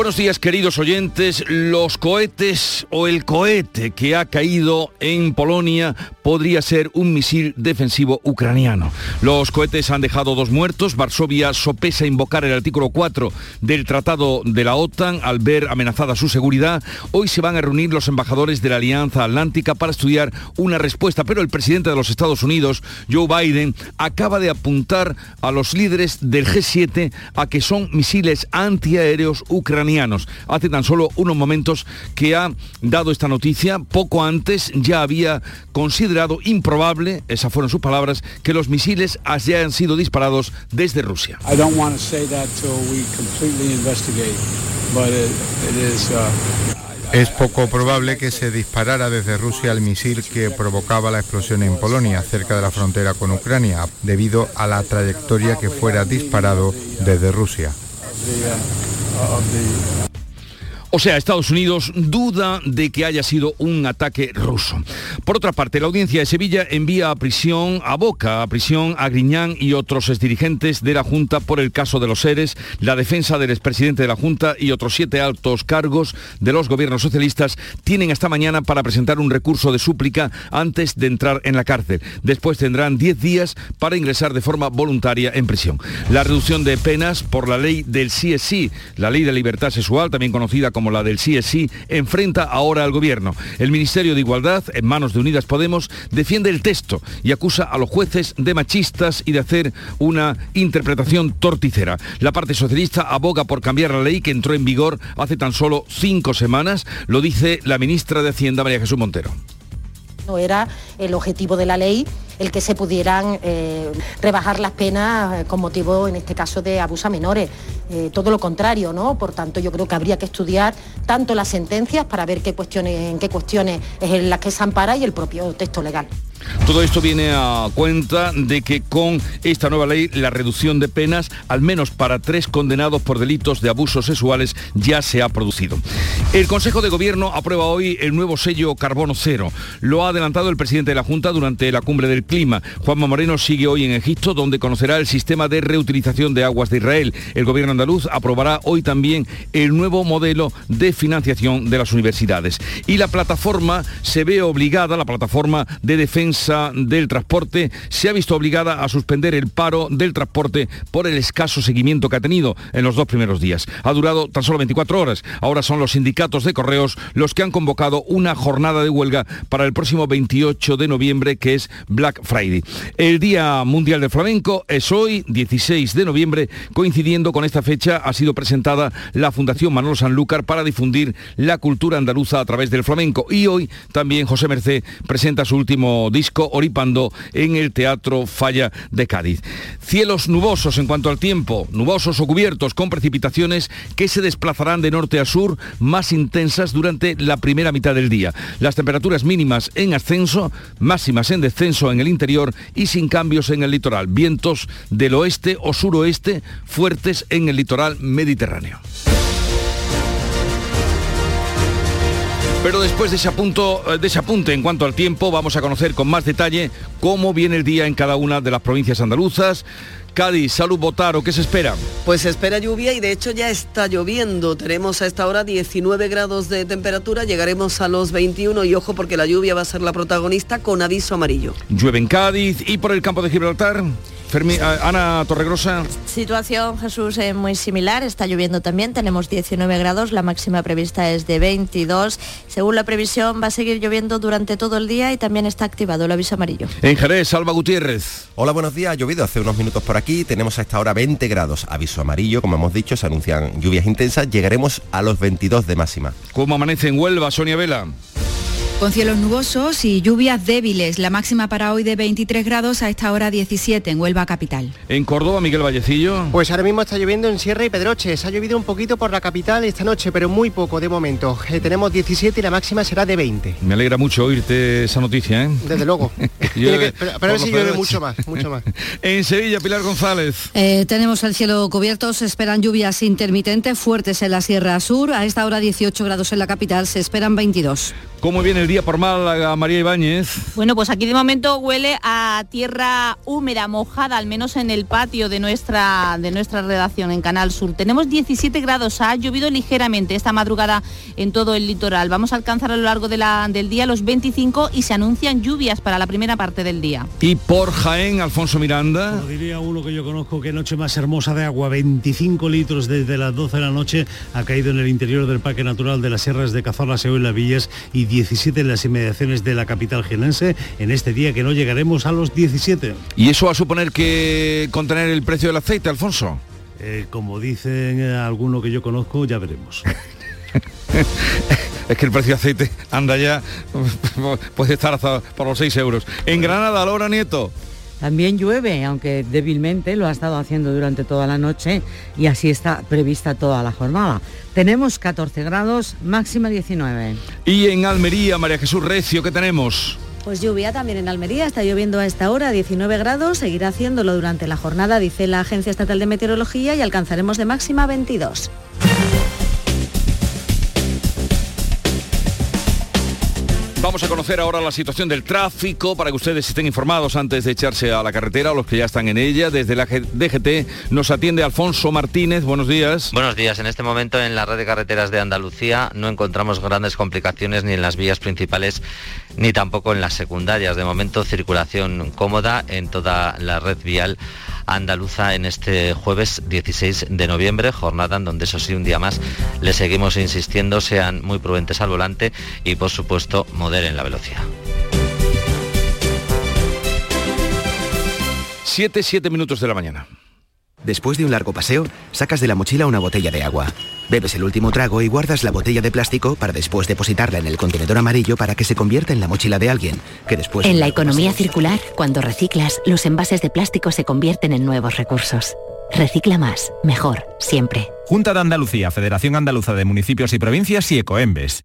Buenos días queridos oyentes. Los cohetes o el cohete que ha caído en Polonia podría ser un misil defensivo ucraniano. Los cohetes han dejado dos muertos. Varsovia sopesa invocar el artículo 4 del Tratado de la OTAN al ver amenazada su seguridad. Hoy se van a reunir los embajadores de la Alianza Atlántica para estudiar una respuesta, pero el presidente de los Estados Unidos, Joe Biden, acaba de apuntar a los líderes del G7 a que son misiles antiaéreos ucranianos Hace tan solo unos momentos que ha dado esta noticia, poco antes ya había considerado improbable, esas fueron sus palabras, que los misiles hayan sido disparados desde Rusia. Es poco probable que se disparara desde Rusia el misil que provocaba la explosión en Polonia, cerca de la frontera con Ucrania, debido a la trayectoria que fuera disparado desde Rusia. of the, uh, of the O sea, Estados Unidos duda de que haya sido un ataque ruso. Por otra parte, la audiencia de Sevilla envía a prisión, a Boca, a prisión a Griñán y otros exdirigentes de la Junta por el caso de los seres, la defensa del expresidente de la Junta y otros siete altos cargos de los gobiernos socialistas tienen hasta mañana para presentar un recurso de súplica antes de entrar en la cárcel. Después tendrán diez días para ingresar de forma voluntaria en prisión. La reducción de penas por la ley del CSI, la ley de libertad sexual, también conocida como como la del CSI, enfrenta ahora al gobierno. El Ministerio de Igualdad, en manos de Unidas Podemos, defiende el texto y acusa a los jueces de machistas y de hacer una interpretación torticera. La parte socialista aboga por cambiar la ley que entró en vigor hace tan solo cinco semanas, lo dice la ministra de Hacienda, María Jesús Montero. Era el objetivo de la ley el que se pudieran eh, rebajar las penas eh, con motivo, en este caso, de abusos a menores. Eh, todo lo contrario, ¿no? Por tanto, yo creo que habría que estudiar tanto las sentencias para ver qué cuestiones, en qué cuestiones es en las que se ampara y el propio texto legal. Todo esto viene a cuenta de que con esta nueva ley la reducción de penas, al menos para tres condenados por delitos de abusos sexuales, ya se ha producido. El Consejo de Gobierno aprueba hoy el nuevo sello Carbono Cero. Lo ha adelantado el presidente de la Junta durante la cumbre del clima. Juanma Moreno sigue hoy en Egipto, donde conocerá el sistema de reutilización de aguas de Israel. El gobierno andaluz aprobará hoy también el nuevo modelo de financiación de las universidades. Y la plataforma se ve obligada, la plataforma de defensa del transporte se ha visto obligada a suspender el paro del transporte por el escaso seguimiento que ha tenido en los dos primeros días. Ha durado tan solo 24 horas. Ahora son los sindicatos de correos los que han convocado una jornada de huelga para el próximo 28 de noviembre, que es Black Friday. El Día Mundial del Flamenco es hoy, 16 de noviembre, coincidiendo con esta fecha ha sido presentada la Fundación Manolo Sanlúcar para difundir la cultura andaluza a través del flamenco. Y hoy también José Merced presenta su último día Oripando en el Teatro Falla de Cádiz. Cielos nubosos en cuanto al tiempo, nubosos o cubiertos con precipitaciones que se desplazarán de norte a sur más intensas durante la primera mitad del día. Las temperaturas mínimas en ascenso, máximas en descenso en el interior y sin cambios en el litoral. Vientos del oeste o suroeste fuertes en el litoral mediterráneo. Pero después de ese, eh, de ese apunte en cuanto al tiempo, vamos a conocer con más detalle cómo viene el día en cada una de las provincias andaluzas. Cádiz, Salud Botaro, ¿qué se espera? Pues se espera lluvia y de hecho ya está lloviendo. Tenemos a esta hora 19 grados de temperatura, llegaremos a los 21 y ojo porque la lluvia va a ser la protagonista con aviso amarillo. Llueve en Cádiz y por el campo de Gibraltar. Ana Torregrosa. Situación, Jesús, es muy similar. Está lloviendo también. Tenemos 19 grados. La máxima prevista es de 22. Según la previsión, va a seguir lloviendo durante todo el día y también está activado el aviso amarillo. En Jerez, Salva Gutiérrez. Hola, buenos días. Ha llovido hace unos minutos por aquí. Tenemos a esta hora 20 grados. Aviso amarillo, como hemos dicho, se anuncian lluvias intensas. Llegaremos a los 22 de máxima. ¿Cómo amanece en Huelva, Sonia Vela? Con cielos nubosos y lluvias débiles, la máxima para hoy de 23 grados a esta hora 17 en Huelva capital. En Córdoba, Miguel Vallecillo. Pues ahora mismo está lloviendo en Sierra y Pedroches. Ha llovido un poquito por la capital esta noche, pero muy poco de momento. Eh, tenemos 17 y la máxima será de 20. Me alegra mucho oírte esa noticia. ¿eh? Desde luego. pero, a ver si llueve mucho más, mucho más. en Sevilla, Pilar González. Eh, tenemos el cielo cubierto, se esperan lluvias intermitentes fuertes en la Sierra Sur. A esta hora 18 grados en la capital, se esperan 22. ¿Cómo viene el día por Málaga, María Ibáñez? Bueno, pues aquí de momento huele a tierra húmeda, mojada, al menos en el patio de nuestra, de nuestra redacción en Canal Sur. Tenemos 17 grados, ha llovido ligeramente esta madrugada en todo el litoral. Vamos a alcanzar a lo largo de la, del día los 25 y se anuncian lluvias para la primera parte del día. ¿Y por Jaén, Alfonso Miranda? Como diría uno que yo conozco, qué noche más hermosa de agua, 25 litros desde las 12 de la noche, ha caído en el interior del Parque Natural de las Sierras de Cazorla, Seo y Las Villas y 17 en las inmediaciones de la capital genense, en este día que no llegaremos a los 17. ¿Y eso va a suponer que contener el precio del aceite, Alfonso? Eh, como dicen eh, alguno que yo conozco, ya veremos. es que el precio de aceite anda ya, puede estar hasta por los 6 euros. En Granada, Laura Nieto. También llueve, aunque débilmente lo ha estado haciendo durante toda la noche y así está prevista toda la jornada. Tenemos 14 grados, máxima 19. Y en Almería, María Jesús Recio, ¿qué tenemos? Pues lluvia también en Almería, está lloviendo a esta hora 19 grados, seguirá haciéndolo durante la jornada, dice la Agencia Estatal de Meteorología, y alcanzaremos de máxima 22. Vamos a conocer ahora la situación del tráfico para que ustedes estén informados antes de echarse a la carretera o los que ya están en ella. Desde la DGT nos atiende Alfonso Martínez. Buenos días. Buenos días. En este momento en la red de carreteras de Andalucía no encontramos grandes complicaciones ni en las vías principales ni tampoco en las secundarias. De momento circulación cómoda en toda la red vial andaluza en este jueves 16 de noviembre, jornada en donde eso sí un día más le seguimos insistiendo, sean muy prudentes al volante y por supuesto moderen la velocidad. 7, 7 minutos de la mañana. Después de un largo paseo, sacas de la mochila una botella de agua. Bebes el último trago y guardas la botella de plástico para después depositarla en el contenedor amarillo para que se convierta en la mochila de alguien, que después... En la economía circular, cuando reciclas, los envases de plástico se convierten en nuevos recursos. Recicla más, mejor, siempre. Junta de Andalucía, Federación Andaluza de Municipios y Provincias y Ecoembes.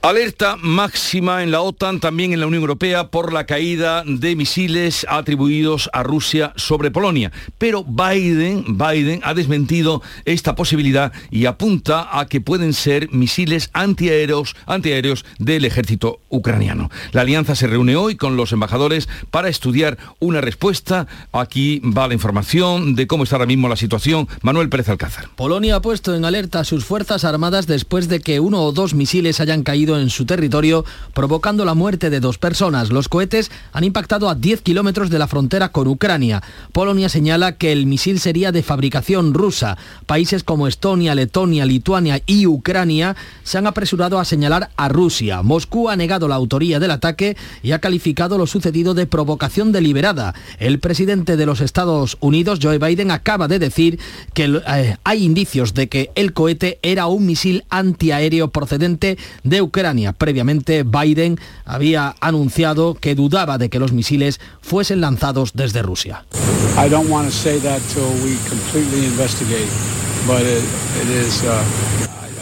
Alerta máxima en la OTAN, también en la Unión Europea, por la caída de misiles atribuidos a Rusia sobre Polonia. Pero Biden, Biden ha desmentido esta posibilidad y apunta a que pueden ser misiles antiaéreos, antiaéreos del ejército ucraniano. La alianza se reúne hoy con los embajadores para estudiar una respuesta. Aquí va la información de cómo está ahora mismo la situación. Manuel Pérez Alcázar. Polonia ha puesto en alerta a sus fuerzas armadas después de que uno o dos misiles hayan caído en su territorio, provocando la muerte de dos personas. Los cohetes han impactado a 10 kilómetros de la frontera con Ucrania. Polonia señala que el misil sería de fabricación rusa. Países como Estonia, Letonia, Lituania y Ucrania se han apresurado a señalar a Rusia. Moscú ha negado la autoría del ataque y ha calificado lo sucedido de provocación deliberada. El presidente de los Estados Unidos, Joe Biden, acaba de decir que eh, hay indicios de que el cohete era un misil antiaéreo procedente de Ucrania Previamente, Biden había anunciado que dudaba de que los misiles fuesen lanzados desde Rusia.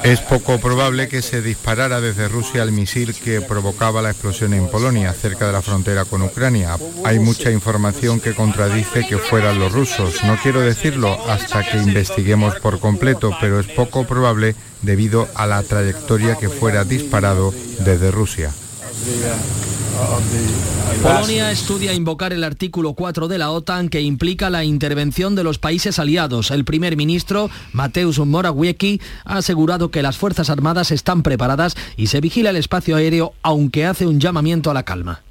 Es poco probable que se disparara desde Rusia el misil que provocaba la explosión en Polonia, cerca de la frontera con Ucrania. Hay mucha información que contradice que fueran los rusos. No quiero decirlo hasta que investiguemos por completo, pero es poco probable debido a la trayectoria que fuera disparado desde Rusia. Polonia estudia invocar el artículo 4 de la OTAN que implica la intervención de los países aliados. El primer ministro, Mateusz Morawiecki, ha asegurado que las Fuerzas Armadas están preparadas y se vigila el espacio aéreo, aunque hace un llamamiento a la calma.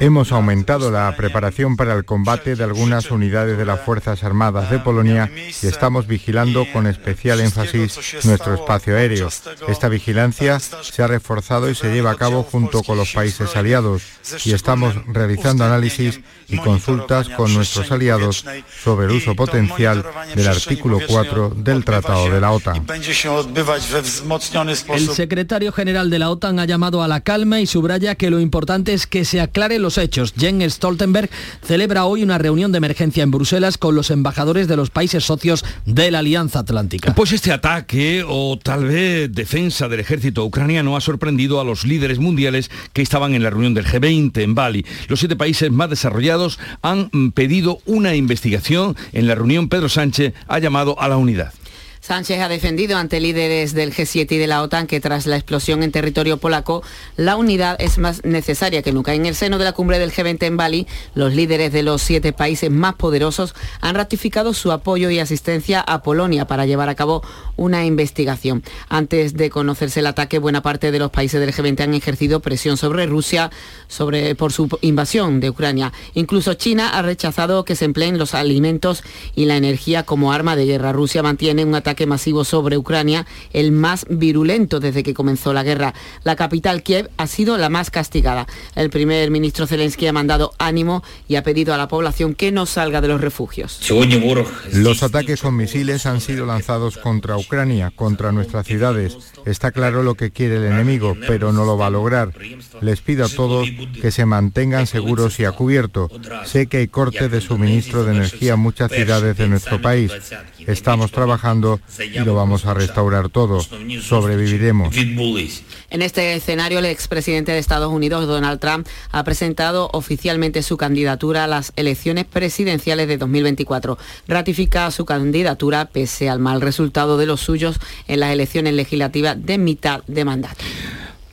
Hemos aumentado la preparación para el combate de algunas unidades de las Fuerzas Armadas de Polonia y estamos vigilando con especial énfasis nuestro espacio aéreo. Esta vigilancia se ha reforzado y se lleva a cabo junto con los países aliados y estamos realizando análisis y consultas con nuestros aliados sobre el uso potencial del artículo 4 del Tratado de la OTAN. El secretario general de la OTAN ha llamado a la calma y subraya que lo importante es que se aclaren los hechos. Jens Stoltenberg celebra hoy una reunión de emergencia en Bruselas con los embajadores de los países socios de la Alianza Atlántica. Pues este ataque o tal vez defensa del ejército ucraniano ha sorprendido a los líderes mundiales que estaban en la reunión del G20 en Bali. Los siete países más desarrollados han pedido una investigación. En la reunión Pedro Sánchez ha llamado a la unidad. Sánchez ha defendido ante líderes del G7 y de la OTAN que tras la explosión en territorio polaco, la unidad es más necesaria que nunca. En el seno de la cumbre del G20 en Bali, los líderes de los siete países más poderosos han ratificado su apoyo y asistencia a Polonia para llevar a cabo una investigación. Antes de conocerse el ataque, buena parte de los países del G20 han ejercido presión sobre Rusia sobre, por su invasión de Ucrania. Incluso China ha rechazado que se empleen los alimentos y la energía como arma de guerra. Rusia mantiene un ataque masivo sobre Ucrania, el más virulento desde que comenzó la guerra. La capital Kiev ha sido la más castigada. El primer ministro Zelensky ha mandado ánimo y ha pedido a la población que no salga de los refugios. Los ataques con misiles han sido lanzados contra Ucrania, contra nuestras ciudades. Está claro lo que quiere el enemigo, pero no lo va a lograr. Les pido a todos que se mantengan seguros y a cubierto. Sé que hay cortes de suministro de energía en muchas ciudades de nuestro país. Estamos trabajando y lo vamos a restaurar todo. Sobreviviremos. En este escenario, el expresidente de Estados Unidos, Donald Trump, ha presentado oficialmente su candidatura a las elecciones presidenciales de 2024. Ratifica su candidatura pese al mal resultado de los suyos en las elecciones legislativas de mitad de mandato.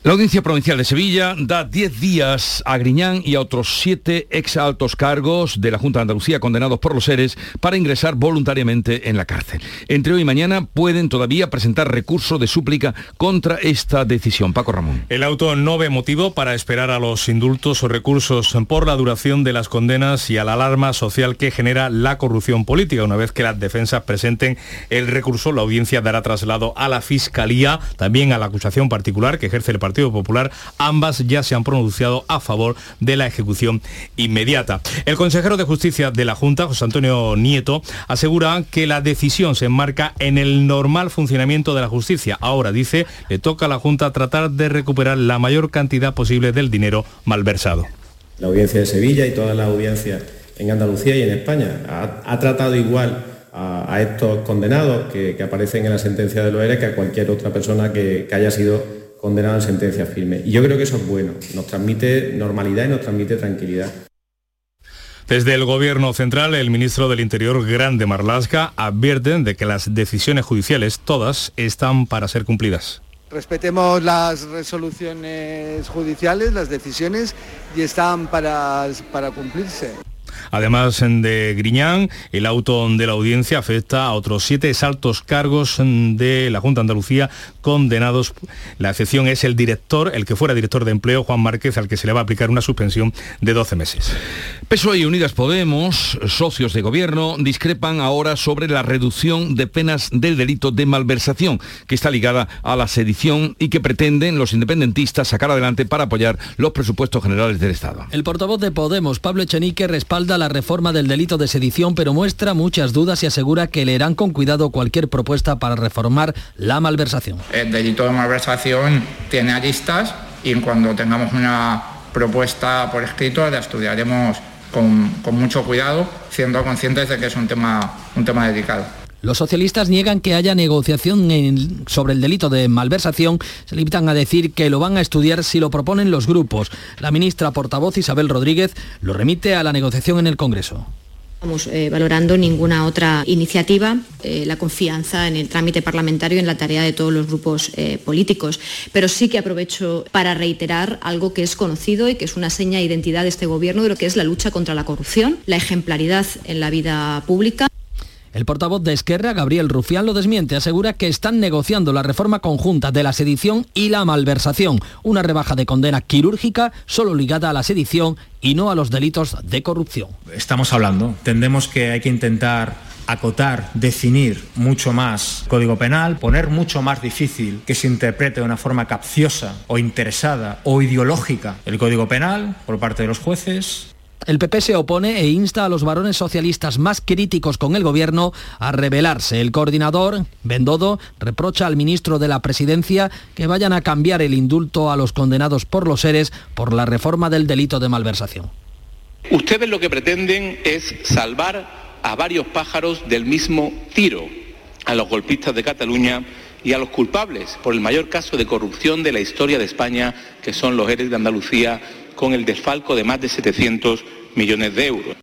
La Audiencia Provincial de Sevilla da 10 días a Griñán y a otros 7 ex altos cargos de la Junta de Andalucía condenados por los seres para ingresar voluntariamente en la cárcel. Entre hoy y mañana pueden todavía presentar recurso de súplica contra esta decisión. Paco Ramón. El auto no ve motivo para esperar a los indultos o recursos por la duración de las condenas y a la alarma social que genera la corrupción política. Una vez que las defensas presenten el recurso, la audiencia dará traslado a la Fiscalía, también a la acusación particular que ejerce el Partido Partido Popular, ambas ya se han pronunciado a favor de la ejecución inmediata. El consejero de Justicia de la Junta, José Antonio Nieto, asegura que la decisión se enmarca en el normal funcionamiento de la justicia. Ahora, dice, le toca a la Junta tratar de recuperar la mayor cantidad posible del dinero malversado. La audiencia de Sevilla y toda la audiencia en Andalucía y en España ha, tratado igual a, estos condenados que, aparecen en la sentencia de Loera que a cualquier otra persona que haya sido condenado en sentencia firme. Y yo creo que eso es bueno, nos transmite normalidad y nos transmite tranquilidad. Desde el Gobierno Central, el ministro del Interior, Grande Marlasca, advierten de que las decisiones judiciales, todas, están para ser cumplidas. Respetemos las resoluciones judiciales, las decisiones, y están para, para cumplirse. Además de Griñán, el auto de la audiencia afecta a otros siete altos cargos de la Junta de Andalucía condenados. La excepción es el director, el que fuera director de empleo, Juan Márquez, al que se le va a aplicar una suspensión de 12 meses. PSOE y Unidas Podemos, socios de gobierno, discrepan ahora sobre la reducción de penas del delito de malversación, que está ligada a la sedición y que pretenden los independentistas sacar adelante para apoyar los presupuestos generales del Estado. El portavoz de Podemos, Pablo Echenique, respalda la reforma del delito de sedición, pero muestra muchas dudas y asegura que leerán con cuidado cualquier propuesta para reformar la malversación. El delito de malversación tiene aristas y cuando tengamos una propuesta por escrito la estudiaremos con, mucho cuidado, siendo conscientes de que es un tema, un tema delicado. Los socialistas niegan que haya negociación sobre el delito de malversación. Se limitan a decir que lo van a estudiar si lo proponen los grupos. La ministra portavoz Isabel Rodríguez lo remite a la negociación en el Congreso. Estamos eh, valorando ninguna otra iniciativa, eh, la confianza en el trámite parlamentario y en la tarea de todos los grupos eh, políticos. Pero sí que aprovecho para reiterar algo que es conocido y que es una seña de identidad de este Gobierno de lo que es la lucha contra la corrupción, la ejemplaridad en la vida pública. El portavoz de Esquerra, Gabriel Rufián, lo desmiente. Asegura que están negociando la reforma conjunta de la sedición y la malversación, una rebaja de condena quirúrgica solo ligada a la sedición y no a los delitos de corrupción. Estamos hablando, entendemos que hay que intentar acotar, definir mucho más código penal, poner mucho más difícil que se interprete de una forma capciosa o interesada o ideológica el código penal por parte de los jueces, el PP se opone e insta a los varones socialistas más críticos con el gobierno a rebelarse. El coordinador, Bendodo, reprocha al ministro de la Presidencia que vayan a cambiar el indulto a los condenados por los seres por la reforma del delito de malversación. Ustedes lo que pretenden es salvar a varios pájaros del mismo tiro, a los golpistas de Cataluña y a los culpables por el mayor caso de corrupción de la historia de España, que son los Eres de Andalucía con el desfalco de más de 700 millones de euros.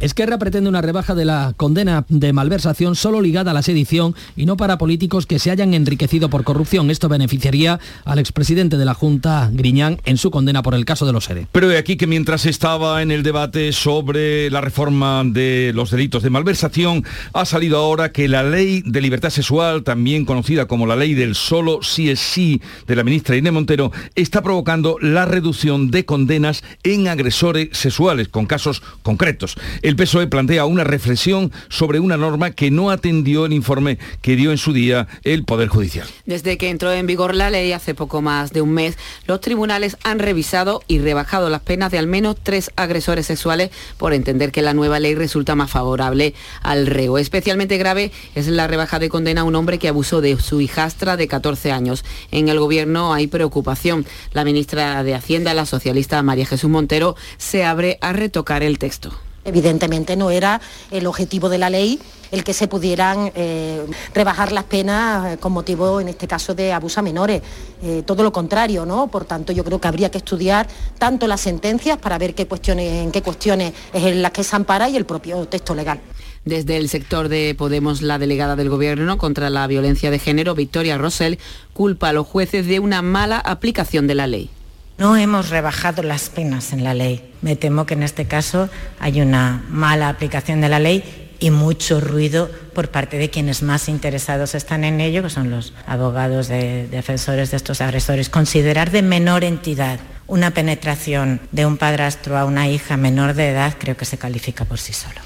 Esquerra pretende una rebaja de la condena de malversación solo ligada a la sedición y no para políticos que se hayan enriquecido por corrupción. Esto beneficiaría al expresidente de la Junta, Griñán, en su condena por el caso de los ERE. Pero de aquí que mientras estaba en el debate sobre la reforma de los delitos de malversación, ha salido ahora que la ley de libertad sexual, también conocida como la ley del solo sí es sí de la ministra Inés Montero, está provocando la reducción de condenas en agresores sexuales con casos concretos. El PSOE plantea una reflexión sobre una norma que no atendió el informe que dio en su día el Poder Judicial. Desde que entró en vigor la ley hace poco más de un mes, los tribunales han revisado y rebajado las penas de al menos tres agresores sexuales por entender que la nueva ley resulta más favorable al reo. Especialmente grave es la rebaja de condena a un hombre que abusó de su hijastra de 14 años. En el gobierno hay preocupación. La ministra de Hacienda, la socialista María Jesús Montero, se abre a retocar el texto. Evidentemente no era el objetivo de la ley el que se pudieran eh, rebajar las penas eh, con motivo, en este caso, de abuso a menores. Eh, todo lo contrario, ¿no? Por tanto, yo creo que habría que estudiar tanto las sentencias para ver qué cuestiones, en qué cuestiones es en las que se ampara y el propio texto legal. Desde el sector de Podemos, la delegada del Gobierno contra la violencia de género, Victoria Rosell, culpa a los jueces de una mala aplicación de la ley. No hemos rebajado las penas en la ley. Me temo que en este caso hay una mala aplicación de la ley y mucho ruido por parte de quienes más interesados están en ello, que son los abogados de defensores de estos agresores. Considerar de menor entidad una penetración de un padrastro a una hija menor de edad creo que se califica por sí solo.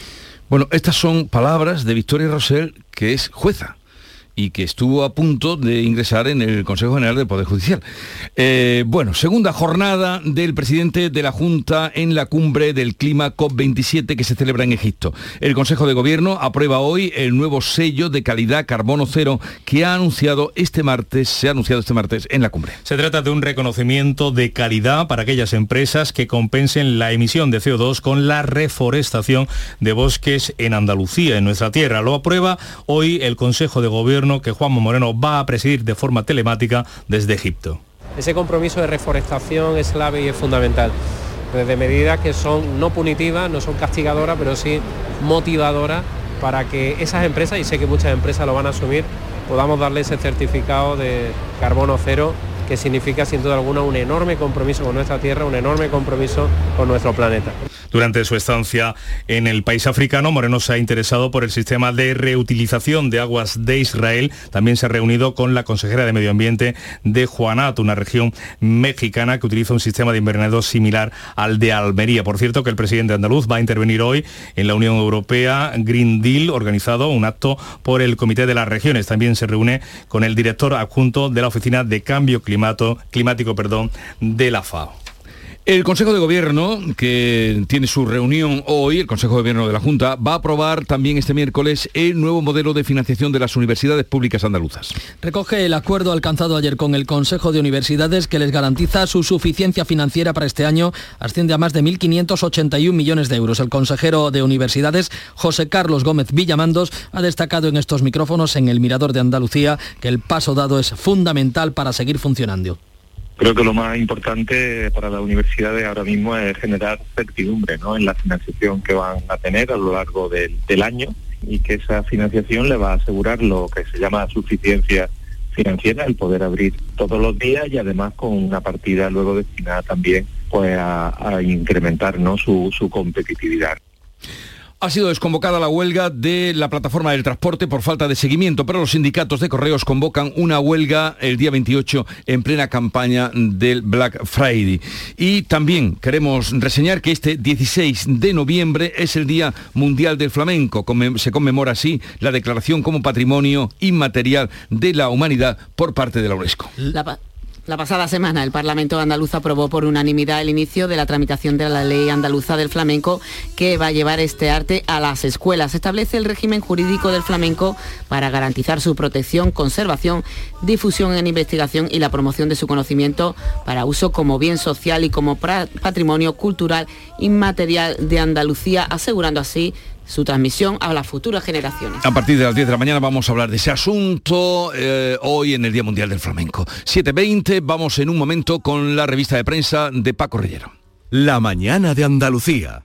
Bueno, estas son palabras de Victoria Rosell, que es jueza y que estuvo a punto de ingresar en el Consejo General del Poder Judicial. Eh, bueno, segunda jornada del presidente de la Junta en la cumbre del clima COP27 que se celebra en Egipto. El Consejo de Gobierno aprueba hoy el nuevo sello de calidad carbono cero que ha anunciado este martes, se ha anunciado este martes en la cumbre. Se trata de un reconocimiento de calidad para aquellas empresas que compensen la emisión de CO2 con la reforestación de bosques en Andalucía, en nuestra tierra. Lo aprueba hoy el Consejo de Gobierno que Juanmo Moreno va a presidir de forma telemática desde Egipto. Ese compromiso de reforestación es clave y es fundamental. Desde medidas que son no punitivas, no son castigadoras, pero sí motivadoras para que esas empresas, y sé que muchas empresas lo van a asumir, podamos darle ese certificado de carbono cero que significa sin duda alguna un enorme compromiso con nuestra tierra, un enorme compromiso con nuestro planeta. Durante su estancia en el país africano, Moreno se ha interesado por el sistema de reutilización de aguas de Israel. También se ha reunido con la consejera de Medio Ambiente de Juanat, una región mexicana que utiliza un sistema de invernadero similar al de Almería. Por cierto, que el presidente andaluz va a intervenir hoy en la Unión Europea Green Deal, organizado un acto por el Comité de las Regiones. También se reúne con el director adjunto de la Oficina de Cambio Climático de la FAO. El Consejo de Gobierno, que tiene su reunión hoy, el Consejo de Gobierno de la Junta, va a aprobar también este miércoles el nuevo modelo de financiación de las universidades públicas andaluzas. Recoge el acuerdo alcanzado ayer con el Consejo de Universidades que les garantiza su suficiencia financiera para este año, asciende a más de 1.581 millones de euros. El consejero de Universidades, José Carlos Gómez Villamandos, ha destacado en estos micrófonos en el Mirador de Andalucía que el paso dado es fundamental para seguir funcionando Creo que lo más importante para las universidades ahora mismo es generar certidumbre en la financiación que van a tener a lo largo del, del año y que esa financiación le va a asegurar lo que se llama suficiencia financiera, el poder abrir todos los días y además con una partida luego destinada también pues a, a incrementar ¿no? su, su competitividad. Ha sido desconvocada la huelga de la plataforma del transporte por falta de seguimiento, pero los sindicatos de correos convocan una huelga el día 28 en plena campaña del Black Friday. Y también queremos reseñar que este 16 de noviembre es el Día Mundial del Flamenco. Se conmemora así la declaración como patrimonio inmaterial de la humanidad por parte de la UNESCO. La pasada semana el Parlamento andaluz aprobó por unanimidad el inicio de la tramitación de la ley andaluza del flamenco que va a llevar este arte a las escuelas. Establece el régimen jurídico del flamenco para garantizar su protección, conservación, difusión en investigación y la promoción de su conocimiento para uso como bien social y como patrimonio cultural inmaterial de Andalucía, asegurando así su transmisión a las futuras generaciones. A partir de las 10 de la mañana vamos a hablar de ese asunto eh, hoy en el Día Mundial del Flamenco. 7.20, vamos en un momento con la revista de prensa de Paco Rellero. La mañana de Andalucía.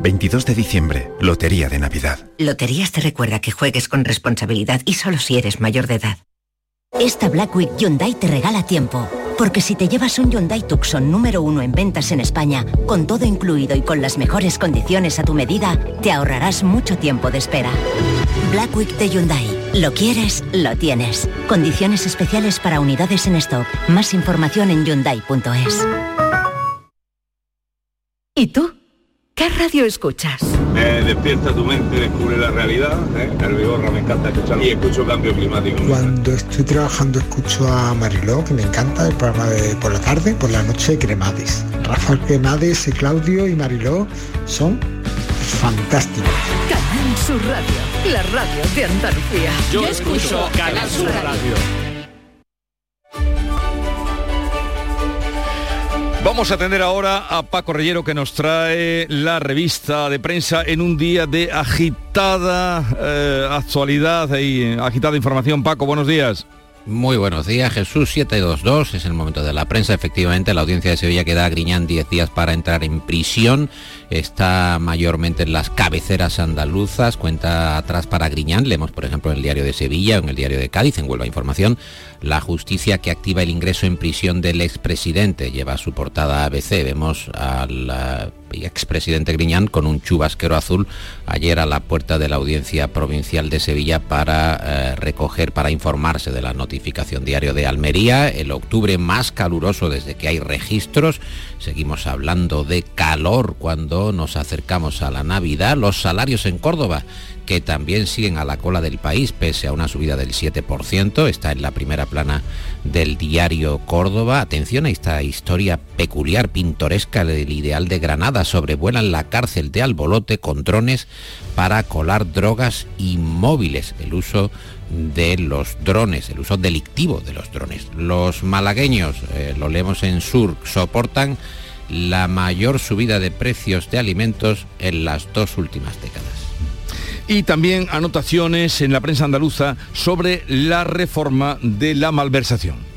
22 de diciembre, Lotería de Navidad. Loterías te recuerda que juegues con responsabilidad y solo si eres mayor de edad. Esta Black Week Hyundai te regala tiempo. Porque si te llevas un Hyundai Tucson número uno en ventas en España, con todo incluido y con las mejores condiciones a tu medida, te ahorrarás mucho tiempo de espera. Black Week de Hyundai. Lo quieres, lo tienes. Condiciones especiales para unidades en stock. Más información en hyundai.es. ¿Y tú? ¿Qué radio escuchas? Me despierta tu mente, descubre la realidad. ¿eh? El Vigorra me encanta escuchar y escucho cambio climático. Cuando estoy trabajando escucho a Mariló, que me encanta el programa de por la tarde, por la noche Cremades. Rafael Cremades, y Claudio y Mariló son fantásticos. Canal Sur Radio, la radio de Andalucía. Yo escucho Canal Sur Radio. Vamos a atender ahora a Paco Rellero que nos trae la revista de prensa en un día de agitada eh, actualidad y agitada información. Paco, buenos días. Muy buenos días, Jesús 722, es el momento de la prensa. Efectivamente, la audiencia de Sevilla queda a Griñán 10 días para entrar en prisión. Está mayormente en las cabeceras andaluzas, cuenta atrás para Griñán. Leemos, por ejemplo, en el diario de Sevilla o en el diario de Cádiz, en Huelva Información, la justicia que activa el ingreso en prisión del expresidente. Lleva su portada ABC. Vemos al uh, expresidente Griñán con un chubasquero azul ayer a la puerta de la audiencia provincial de Sevilla para uh, recoger, para informarse de la notificación diario de Almería, el octubre más caluroso desde que hay registros. Seguimos hablando de calor cuando nos acercamos a la Navidad. Los salarios en Córdoba que también siguen a la cola del país, pese a una subida del 7%, está en la primera plana del diario Córdoba. Atención a esta historia peculiar, pintoresca del ideal de Granada. Sobrevuelan la cárcel de Albolote con drones para colar drogas inmóviles. El uso de los drones, el uso delictivo de los drones. Los malagueños, eh, lo leemos en Sur, soportan la mayor subida de precios de alimentos en las dos últimas décadas y también anotaciones en la prensa andaluza sobre la reforma de la malversación.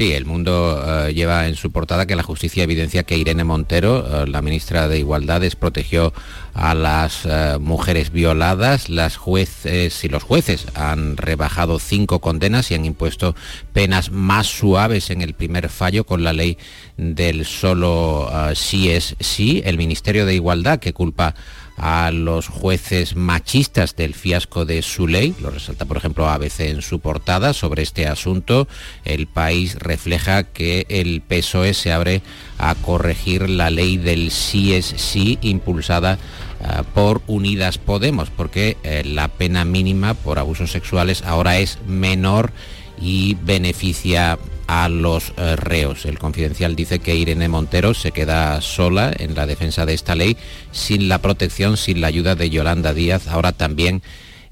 Sí, el mundo uh, lleva en su portada que la justicia evidencia que Irene Montero, uh, la ministra de Igualdad, desprotegió a las uh, mujeres violadas. Las jueces y los jueces han rebajado cinco condenas y han impuesto penas más suaves en el primer fallo con la ley del solo sí es sí. El Ministerio de Igualdad que culpa a los jueces machistas del fiasco de su ley, lo resalta por ejemplo ABC en su portada sobre este asunto, el país refleja que el PSOE se abre a corregir la ley del sí es sí impulsada uh, por Unidas Podemos, porque eh, la pena mínima por abusos sexuales ahora es menor y beneficia a los eh, reos. El confidencial dice que Irene Montero se queda sola en la defensa de esta ley sin la protección, sin la ayuda de Yolanda Díaz, ahora también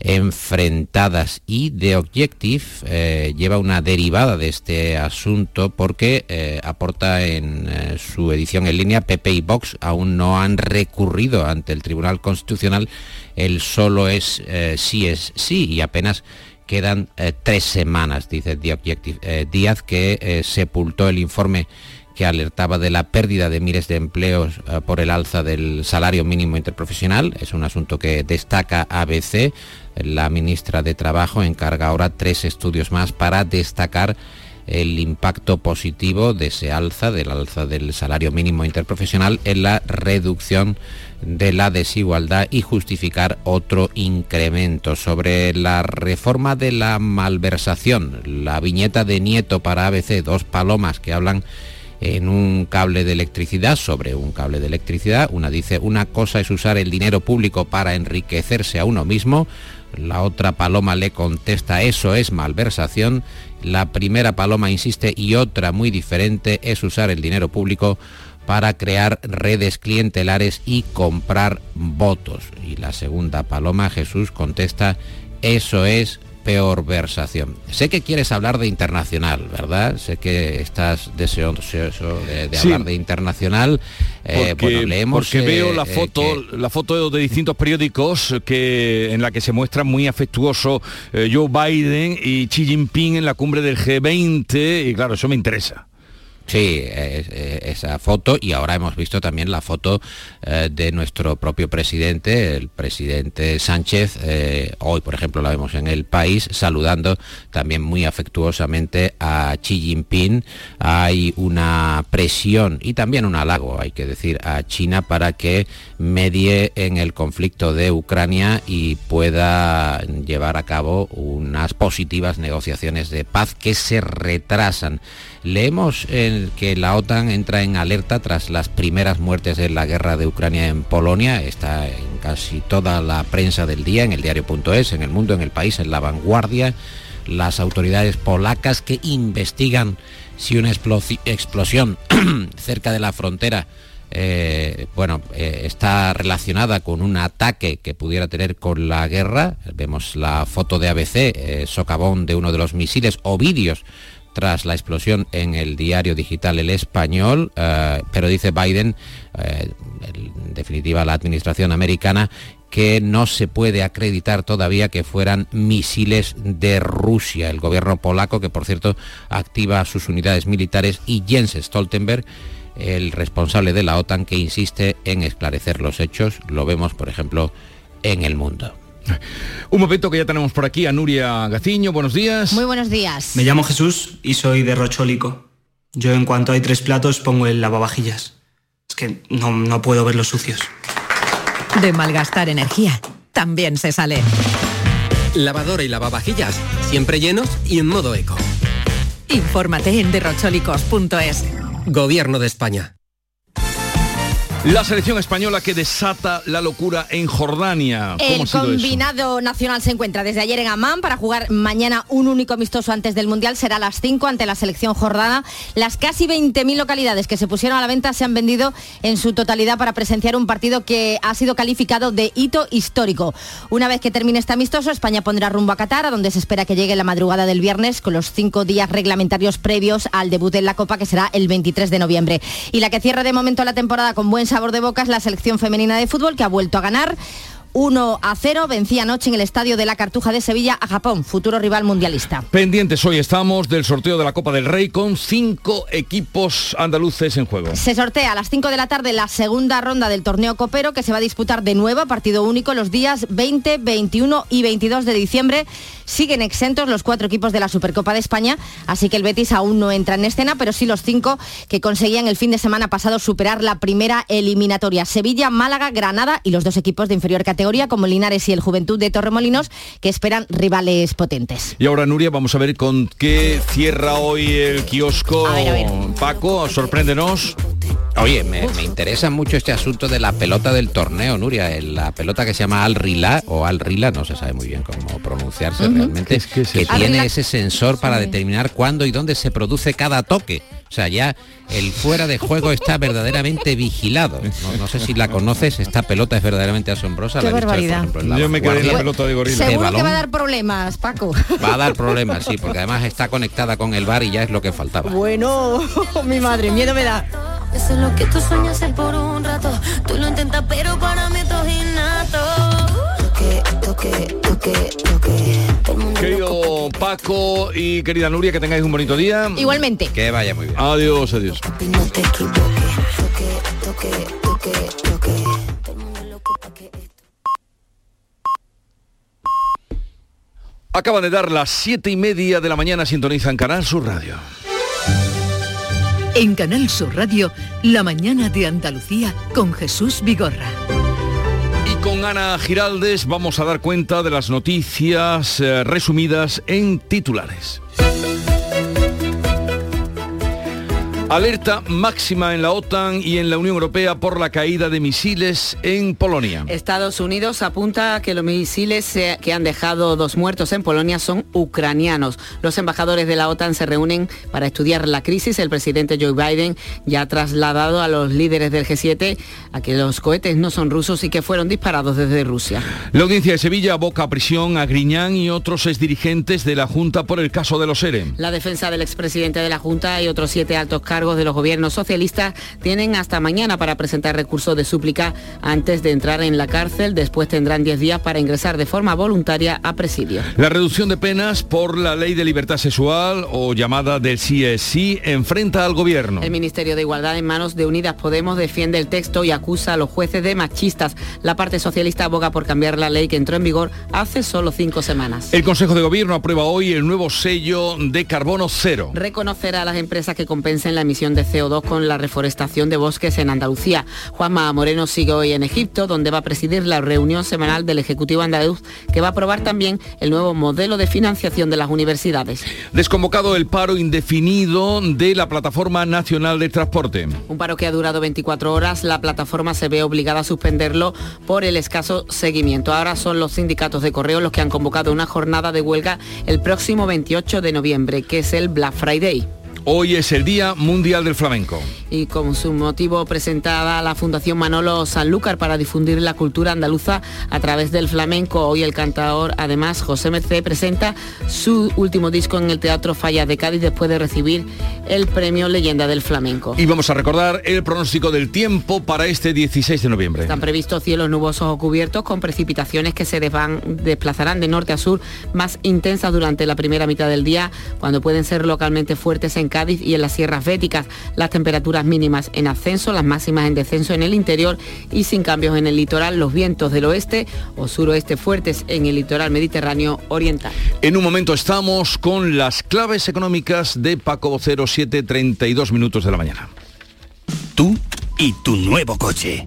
enfrentadas y The Objective eh, lleva una derivada de este asunto porque eh, aporta en su edición en línea PP y Vox aún no han recurrido ante el Tribunal Constitucional el solo es sí es sí y apenas quedan tres semanas dice The Objective Díaz que sepultó el informe que alertaba de la pérdida de miles de empleos por el alza del salario mínimo interprofesional. Es un asunto que destaca ABC. La ministra de Trabajo encarga ahora tres estudios más para destacar el impacto positivo de ese alza, del alza del salario mínimo interprofesional en la reducción de la desigualdad y justificar otro incremento. Sobre la reforma de la malversación, la viñeta de Nieto para ABC, dos palomas que hablan en un cable de electricidad, sobre un cable de electricidad. Una dice, una cosa es usar el dinero público para enriquecerse a uno mismo, la otra paloma le contesta, eso es malversación. La primera paloma insiste y otra muy diferente es usar el dinero público para crear redes clientelares y comprar votos. Y la segunda paloma, Jesús, contesta, eso es peor versación. Sé que quieres hablar de internacional, ¿verdad? Sé que estás deseoso de, hablar de internacional. Eh, porque, leemos, porque veo la eh, foto, la foto de distintos periódicos que en la que se muestra muy afectuoso eh, Joe Biden y Xi Jinping en la cumbre del G20 y claro, eso me interesa. Sí, esa foto y ahora hemos visto también la foto eh, de nuestro propio presidente, el presidente Sánchez. Eh, hoy, por ejemplo, la vemos en el país saludando también muy afectuosamente a Xi Jinping. Hay una presión y también un halago, hay que decir, a China para que medie en el conflicto de Ucrania y pueda llevar a cabo unas positivas negociaciones de paz que se retrasan. Leemos que la OTAN entra en alerta tras las primeras muertes de la guerra de Ucrania en Polonia. Está en casi toda la prensa del día, en el diario.es, en el mundo, en el país, en la vanguardia. Las autoridades polacas que investigan si una explosión cerca de la frontera eh, bueno, eh, está relacionada con un ataque que pudiera tener con la guerra. Vemos la foto de ABC, eh, socavón de uno de los misiles o vídeos tras la explosión en el diario digital El Español, eh, pero dice Biden, eh, en definitiva la administración americana, que no se puede acreditar todavía que fueran misiles de Rusia. El gobierno polaco, que por cierto activa sus unidades militares, y Jens Stoltenberg, el responsable de la OTAN, que insiste en esclarecer los hechos. Lo vemos, por ejemplo, en el mundo. Un momento que ya tenemos por aquí a Nuria Gaciño. Buenos días. Muy buenos días. Me llamo Jesús y soy de Rochólico. Yo en cuanto hay tres platos pongo el lavavajillas. Es que no, no puedo verlos sucios. De malgastar energía, también se sale. Lavadora y lavavajillas, siempre llenos y en modo eco. Infórmate en derrochólicos.es. Gobierno de España. La selección española que desata la locura en Jordania. el combinado nacional se encuentra desde ayer en Amán para jugar mañana un único amistoso antes del Mundial. Será a las 5 ante la selección jordana. Las casi 20.000 localidades que se pusieron a la venta se han vendido en su totalidad para presenciar un partido que ha sido calificado de hito histórico. Una vez que termine este amistoso, España pondrá rumbo a Qatar, a donde se espera que llegue la madrugada del viernes con los cinco días reglamentarios previos al debut en la Copa, que será el 23 de noviembre. Y la que cierra de momento la temporada con buen sabor de boca es la selección femenina de fútbol que ha vuelto a ganar 1 a 0 vencía anoche en el estadio de la Cartuja de Sevilla a Japón, futuro rival mundialista. Pendientes hoy estamos del sorteo de la Copa del Rey con cinco equipos andaluces en juego. Se sortea a las 5 de la tarde la segunda ronda del torneo copero que se va a disputar de nuevo a partido único los días 20, 21 y 22 de diciembre. Siguen exentos los cuatro equipos de la Supercopa de España, así que el Betis aún no entra en escena, pero sí los cinco que conseguían el fin de semana pasado superar la primera eliminatoria. Sevilla, Málaga, Granada y los dos equipos de inferior categoría como Linares y el Juventud de Torremolinos, que esperan rivales potentes. Y ahora, Nuria, vamos a ver con qué cierra hoy el kiosco. Paco, sorpréndenos. Oye, me, me interesa mucho este asunto de la pelota del torneo, Nuria. el- La pelota que se llama Al Rila o Al Rila, no se sabe muy bien cómo pronunciarse realmente, Es que es que tiene ese sensor para determinar cuándo y dónde se produce cada toque. O sea, ya el fuera de juego está verdaderamente vigilado. No, no sé si la conoces, esta pelota es verdaderamente asombrosa. Qué la he visto, por barbaridad. ejemplo, en la Yo me quedé en la pelota de gorila. De Seguro que balón. va a dar problemas, Paco. Va a dar problemas, sí, porque además está conectada con el bar y ya es lo que faltaba. Bueno, mi madre, miedo me da. Eso es lo que tú sueñas por un rato. Tú lo intentas, pero para mí esto es innato. Toque, toque, toque, toque. Paco y querida Nuria, que tengáis un bonito día. Igualmente. Que vaya muy bien. Adiós, adiós. Acaban de dar las siete y media de la mañana, sintonizan Canal Sur Radio. En Canal Sur Radio, La mañana de Andalucía con Jesús Vigorra. Con Ana Giraldes vamos a dar cuenta de las noticias eh, resumidas en titulares. Alerta máxima en la OTAN y en la Unión Europea por la caída de misiles en Polonia. Estados Unidos apunta que los misiles que han dejado dos muertos en Polonia son ucranianos. Los embajadores de la OTAN se reúnen para estudiar la crisis. El presidente Joe Biden ya ha trasladado a los líderes del G7 a que los cohetes no son rusos y que fueron disparados desde Rusia. La audiencia de Sevilla aboca a prisión a Griñán y otros exdirigentes de la Junta por el caso de los ERE. La defensa del expresidente de la Junta y otros siete altos cargos de los gobiernos socialistas tienen hasta mañana para presentar recursos de súplica antes de entrar en la cárcel. Después tendrán 10 días para ingresar de forma voluntaria a presidio. La reducción de penas por la ley de libertad sexual o llamada del CSI enfrenta al gobierno. El Ministerio de Igualdad en manos de Unidas Podemos defiende el texto y acusa a los jueces de machistas. La parte socialista aboga por cambiar la ley que entró en vigor hace solo cinco semanas. El Consejo de Gobierno aprueba hoy el nuevo sello de carbono cero. Reconocerá a las empresas que compensen la emisión de CO2 con la reforestación de bosques en Andalucía. Juanma Moreno sigue hoy en Egipto, donde va a presidir la reunión semanal del Ejecutivo andaluz, que va a aprobar también el nuevo modelo de financiación de las universidades. Desconvocado el paro indefinido de la Plataforma Nacional de Transporte. Un paro que ha durado 24 horas, la plataforma se ve obligada a suspenderlo por el escaso seguimiento. Ahora son los sindicatos de correo los que han convocado una jornada de huelga el próximo 28 de noviembre, que es el Black Friday. Hoy es el Día Mundial del Flamenco. y con su motivo presentada la Fundación Manolo Sanlúcar para difundir la cultura andaluza a través del flamenco. Hoy el cantador, además, José Merced, presenta su último disco en el Teatro Fallas de Cádiz después de recibir el premio Leyenda del Flamenco. Y vamos a recordar el pronóstico del tiempo para este 16 de noviembre. Están previstos cielos nubosos o cubiertos con precipitaciones que se desvan- desplazarán de norte a sur más intensas durante la primera mitad del día, cuando pueden ser localmente fuertes en Cádiz y en las sierras béticas. Las temperaturas mínimas en ascenso, las máximas en descenso en el interior y sin cambios en el litoral. Los vientos del oeste o suroeste fuertes en el litoral mediterráneo oriental. En un momento estamos con las claves económicas de Paco Vocero, 7.32 minutos de la mañana. Tú y tu nuevo coche.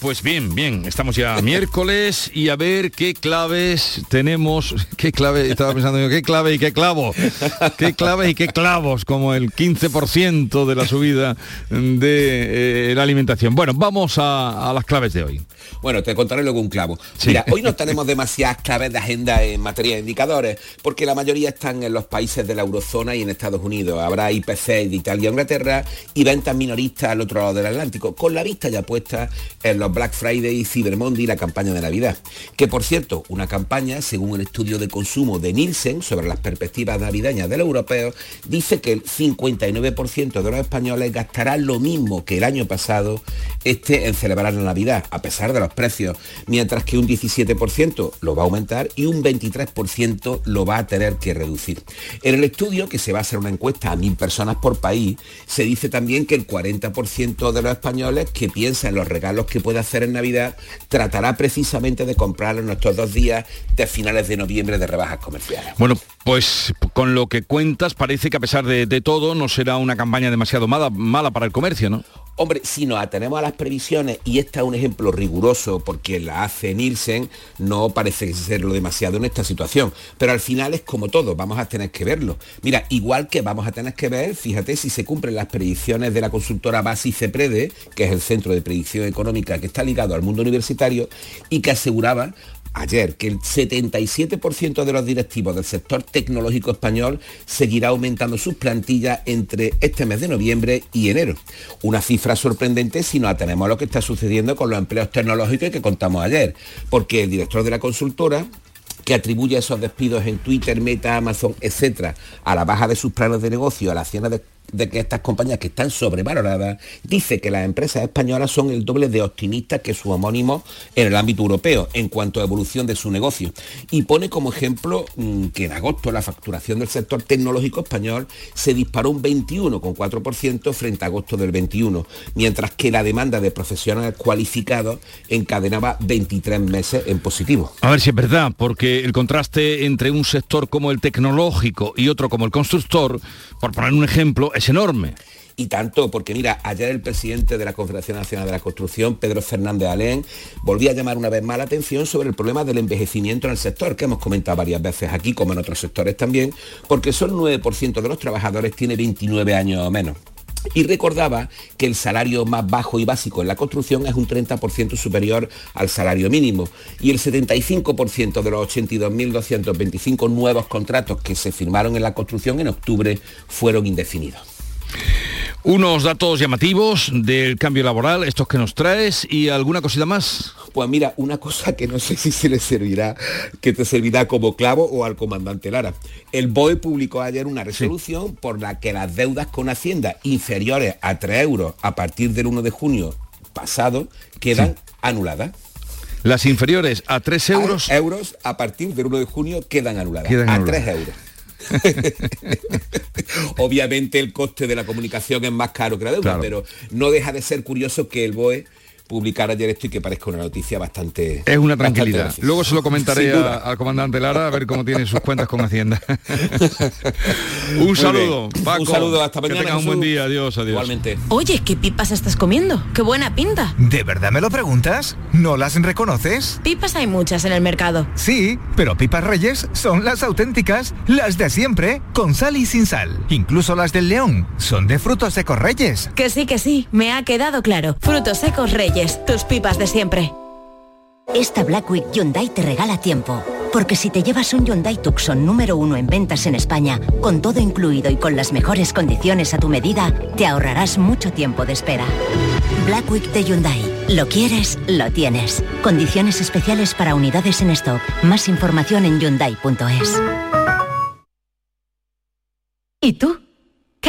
Pues bien, bien, estamos ya miércoles y a ver qué claves tenemos, qué clave, estaba pensando yo, qué clave y qué clavo, qué clave y qué clavos, como el 15% de la subida de eh, la alimentación. Bueno, vamos a, a las claves de hoy. Bueno, te contaré luego un clavo. Sí. Mira, hoy no tenemos demasiadas claves de agenda en materia de indicadores, porque la mayoría están en los países de la eurozona y en Estados Unidos. Habrá IPC de Italia e Inglaterra y ventas minoristas al otro lado del Atlántico, con la vista ya puesta en los Black Friday y Cyber Monday y la campaña de Navidad. Que por cierto, una campaña, según el estudio de consumo de Nielsen sobre las perspectivas navideñas del europeo, dice que el 59% de los españoles gastará lo mismo que el año pasado este en celebrar la Navidad, a pesar de los precios, mientras que un 17% lo va a aumentar y un 23% lo va a tener que reducir. En el estudio, que se va a hacer una encuesta a mil personas por país, se dice también que el 40% de los españoles que piensa en los regalos que puede hacer en Navidad tratará precisamente de comprarlo en estos dos días de finales de noviembre de rebajas comerciales. Bueno, pues con lo que cuentas parece que a pesar de, de todo no será una campaña demasiado mala, mala para el comercio, ¿no? Hombre, si nos atenemos a las previsiones, y este es un ejemplo riguroso porque la hace Nielsen, no parece serlo demasiado en esta situación. Pero al final es como todo, vamos a tener que verlo. Mira, igual que vamos a tener que ver, fíjate, si se cumplen las predicciones de la consultora Basi Ceprede, que es el centro de predicción económica que está ligado al mundo universitario, y que aseguraba ayer que el 77% de los directivos del sector tecnológico español seguirá aumentando sus plantillas entre este mes de noviembre y enero. Una cifra sorprendente si nos atenemos a lo que está sucediendo con los empleos tecnológicos que contamos ayer, porque el director de la consultora, que atribuye esos despidos en Twitter, Meta, Amazon, etcétera, a la baja de sus planes de negocio, a la cena de de que estas compañías que están sobrevaloradas, dice que las empresas españolas son el doble de optimistas que su homónimo en el ámbito europeo en cuanto a evolución de su negocio. Y pone como ejemplo mm, que en agosto la facturación del sector tecnológico español se disparó un 21,4% frente a agosto del 21, mientras que la demanda de profesionales cualificados encadenaba 23 meses en positivo. A ver si es verdad, porque el contraste entre un sector como el tecnológico y otro como el constructor, por poner un ejemplo, es enorme. Y tanto, porque mira, ayer el presidente de la Confederación Nacional de la Construcción, Pedro Fernández Alén, volvía a llamar una vez más la atención sobre el problema del envejecimiento en el sector, que hemos comentado varias veces aquí, como en otros sectores también, porque son 9% de los trabajadores tiene 29 años o menos. Y recordaba que el salario más bajo y básico en la construcción es un 30% superior al salario mínimo y el 75% de los 82.225 nuevos contratos que se firmaron en la construcción en octubre fueron indefinidos. Unos datos llamativos del cambio laboral, estos que nos traes y alguna cosita más. Pues mira, una cosa que no sé si se le servirá, que te servirá como clavo o al comandante Lara. El BOE publicó ayer una resolución por la que las deudas con Hacienda inferiores a 3 euros a partir del 1 de junio pasado quedan anuladas. Las inferiores a 3 euros. A euros a partir del 1 de junio quedan anuladas. Quedan a anuladas. 3 euros. Obviamente el coste de la comunicación es más caro que la deuda, Claro. pero no deja de ser curioso que el BOE publicara ayer esto y que parezca una noticia bastante... Es una tranquilidad. Luego se lo comentaré a- al comandante Lara a ver cómo tiene sus cuentas con Hacienda. un Muy saludo, bien. Paco. Un saludo, hasta Que mañana, tengas un buen día. Adiós, adiós. Igualmente. Oye, ¿qué pipas estás comiendo? ¡Qué buena pinta! ¿De verdad me lo preguntas? ¿No las reconoces? Pipas hay muchas en el mercado. Sí, pero Pipas Reyes son las auténticas, las de siempre, con sal y sin sal. Incluso las del León son de frutos secos Reyes. Que sí, que sí, me ha quedado claro. Frutos secos Reyes, tus pipas de siempre. Esta Black Week Hyundai te regala tiempo. Porque si te llevas un Hyundai Tucson número uno en ventas en España, con todo incluido y con las mejores condiciones a tu medida, te ahorrarás mucho tiempo de espera. Black Week de Hyundai. Lo quieres, lo tienes. Condiciones especiales para unidades en stock. Más información en hyundai.es. ¿Y tú?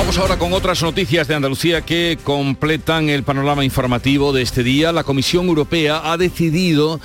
Vamos ahora con otras noticias de Andalucía que completan el panorama informativo de este día. La Comisión Europea ha decidido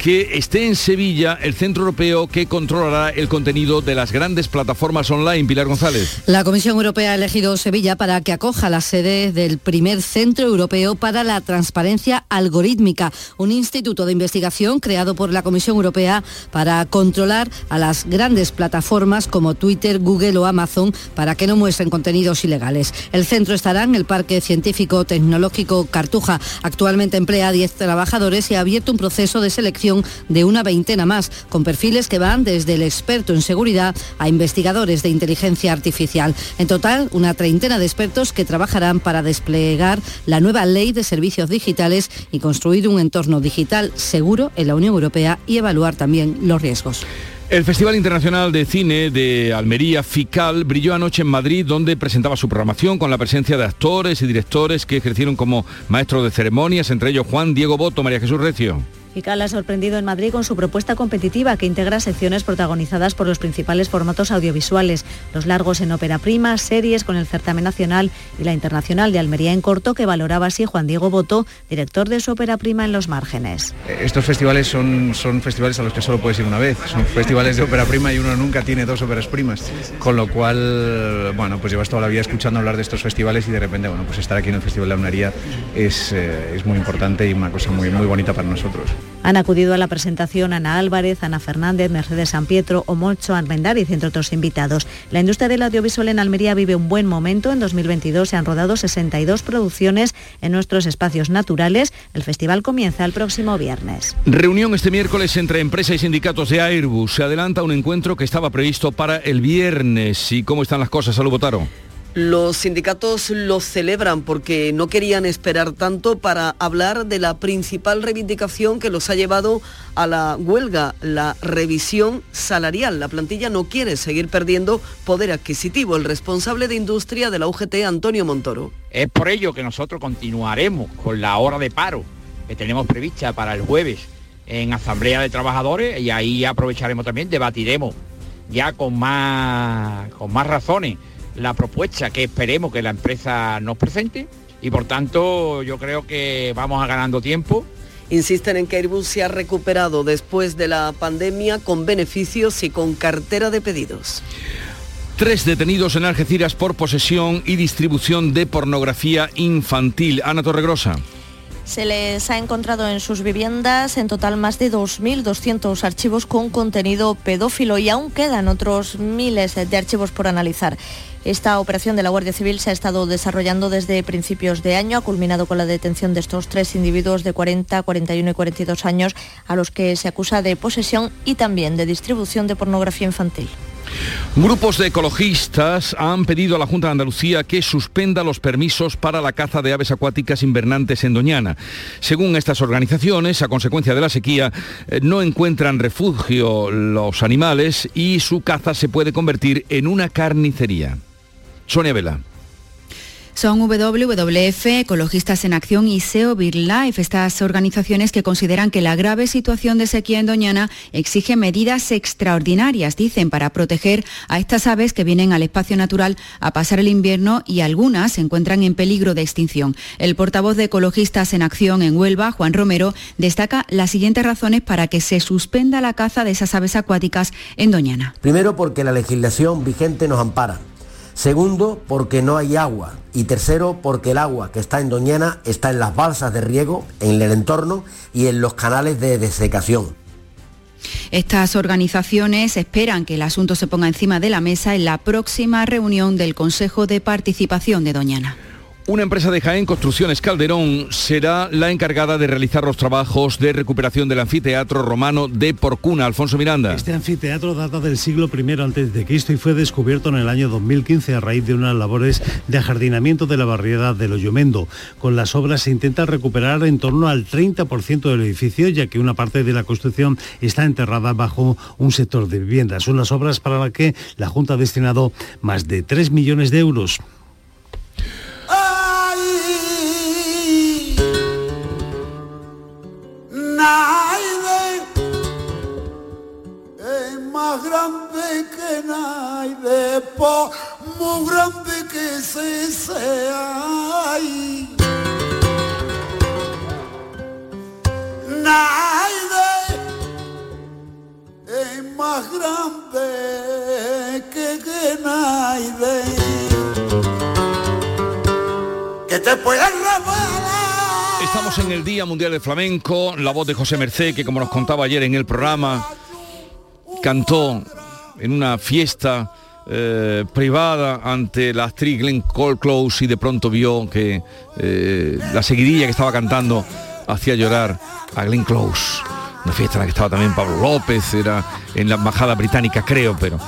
que esté en Sevilla el centro europeo que controlará el contenido de las grandes plataformas online. Pilar González. La Comisión Europea ha elegido Sevilla para que acoja la sede del primer Centro Europeo para la Transparencia Algorítmica, un instituto de investigación creado por la Comisión Europea para controlar a las grandes plataformas como Twitter, Google o Amazon para que no muestren contenidos ilegales. El centro estará en el Parque Científico Tecnológico Cartuja. Actualmente emplea 10 trabajadores y ha abierto un proceso de selección de una veintena más, con perfiles que van desde el experto en seguridad a investigadores de inteligencia artificial. En total, una treintena de expertos que trabajarán para desplegar la nueva ley de servicios digitales y construir un entorno digital seguro en la Unión Europea y evaluar también los riesgos. El Festival Internacional de Cine de Almería, FICAL, brilló anoche en Madrid, donde presentaba su programación con la presencia de actores y directores que ejercieron como maestros de ceremonias, entre ellos Juan Diego Boto, María Jesús Recio. FICAL ha sorprendido en Madrid con su propuesta competitiva que integra secciones protagonizadas por los principales formatos audiovisuales, los largos en ópera prima, series con el certamen nacional y la internacional de Almería en corto que valoraba así Juan Diego Boto, director de su ópera prima en Los Márgenes. Estos festivales son, festivales a los que solo puedes ir una vez, son festivales de ópera prima y uno nunca tiene dos óperas primas, con lo cual, bueno, pues llevas toda la vida escuchando hablar de estos festivales y de repente, bueno, pues estar aquí en el Festival de es, eh, es muy importante y una cosa muy bonita para nosotros. Han acudido a la presentación Ana Álvarez, Ana Fernández, Mercedes San Pietro o Moncho Armendariz, entre otros invitados. La industria del audiovisual en Almería vive un buen momento. En 2022 se han rodado 62 producciones en nuestros espacios naturales. El festival comienza el próximo viernes. Reunión este miércoles entre empresa y sindicatos de Airbus. Se adelanta un encuentro que estaba previsto para el viernes. ¿Y cómo están las cosas? Salud, Botaro. Los sindicatos lo celebran porque no querían esperar tanto para hablar de la principal reivindicación que los ha llevado a la huelga, la revisión salarial. La plantilla no quiere seguir perdiendo poder adquisitivo. El responsable de industria de la UGT, Antonio Montoro. Es por ello que nosotros continuaremos con la hora de paro que tenemos prevista para el jueves en Asamblea de Trabajadores y ahí aprovecharemos también, debatiremos ya con más, con más razones la propuesta que esperemos que la empresa nos presente y por tanto yo creo que vamos a ganando tiempo. Insisten en que Airbus se ha recuperado después de la pandemia con beneficios y con cartera de pedidos. Tres detenidos en Algeciras por posesión y distribución de pornografía infantil. Ana Torregrosa. Se les ha encontrado en sus viviendas en total más de 2.200 archivos con contenido pedófilo y aún quedan otros miles de archivos por analizar. Esta operación de la Guardia Civil se ha estado desarrollando desde principios de año, ha culminado con la detención de estos tres individuos de 40, 41 y 42 años a los que se acusa de posesión y también de distribución de pornografía infantil. Grupos de ecologistas han pedido a la Junta de Andalucía que suspenda los permisos para la caza de aves acuáticas invernantes en Doñana. Según estas organizaciones, a consecuencia de la sequía, eh, no encuentran refugio los animales y su caza se puede convertir en una carnicería. Sonia Vela. Son WWF, Ecologistas en Acción y SEO BirdLife, estas organizaciones que consideran que la grave situación de sequía en Doñana exige medidas extraordinarias, dicen, para proteger a estas aves que vienen al espacio natural a pasar el invierno y algunas se encuentran en peligro de extinción. El portavoz de Ecologistas en Acción en Huelva, Juan Romero, destaca las siguientes razones para que se suspenda la caza de esas aves acuáticas en Doñana. Primero, porque la legislación vigente nos ampara. Segundo, porque no hay agua. Y tercero, porque el agua que está en Doñana está en las balsas de riego, en el entorno y en los canales de desecación. Estas organizaciones esperan que el asunto se ponga encima de la mesa en la próxima reunión del Consejo de Participación de Doñana. Una empresa de Jaén, Construcciones Calderón, será la encargada de realizar los trabajos de recuperación del anfiteatro romano de Porcuna. Alfonso Miranda. Este anfiteatro data del siglo I antes de y fue descubierto en el año 2015 a raíz de unas labores de ajardinamiento de la barriada de Loyomendo. Con las obras se intenta recuperar en torno al 30% del edificio, ya que una parte de la construcción está enterrada bajo un sector de viviendas. Son las obras para las que la Junta ha destinado más de 3 millones de euros. Es más grande que Naide, por muy grande que se sea. Naide es más grande que, que Naide. Que te puedes revelar. Estamos en el Día Mundial del Flamenco, la voz de José Merced, que como nos contaba ayer en el programa, cantó en una fiesta eh, privada ante la actriz Glenn Close y de pronto vio que eh, la seguidilla que estaba cantando hacía llorar a Glenn Close. Una fiesta en la que estaba también Pablo López, era en la embajada británica creo, pero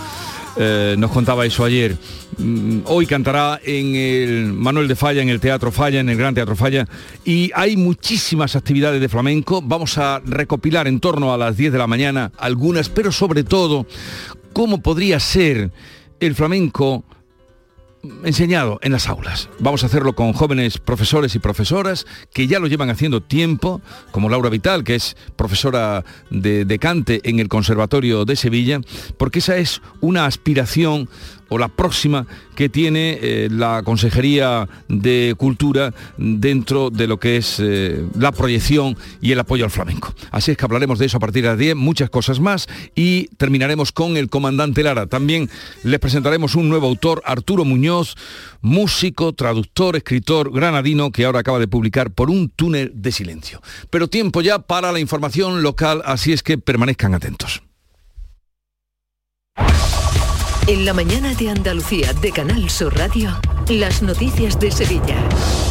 eh, nos contaba eso ayer. Mm, hoy cantará en el Manuel de Falla, en el Teatro Falla, en el Gran Teatro Falla. Y hay muchísimas actividades de flamenco. Vamos a recopilar en torno a las 10 de la mañana algunas, pero sobre todo, cómo podría ser el flamenco enseñado en las aulas. Vamos a hacerlo con jóvenes profesores y profesoras que ya lo llevan haciendo tiempo, como Laura Vital, que es profesora de, de cante en el Conservatorio de Sevilla, porque esa es una aspiración o la próxima que tiene eh, la Consejería de Cultura dentro de lo que es eh, la proyección y el apoyo al flamenco. Así es que hablaremos de eso a partir de las 10, muchas cosas más y terminaremos con el comandante Lara. También les presentaremos un nuevo autor, Arturo Muñoz, músico, traductor, escritor granadino que ahora acaba de publicar Por un túnel de silencio. Pero tiempo ya para la información local, así es que permanezcan atentos. En la mañana de Andalucía de Canal Sur Radio, las noticias de Sevilla.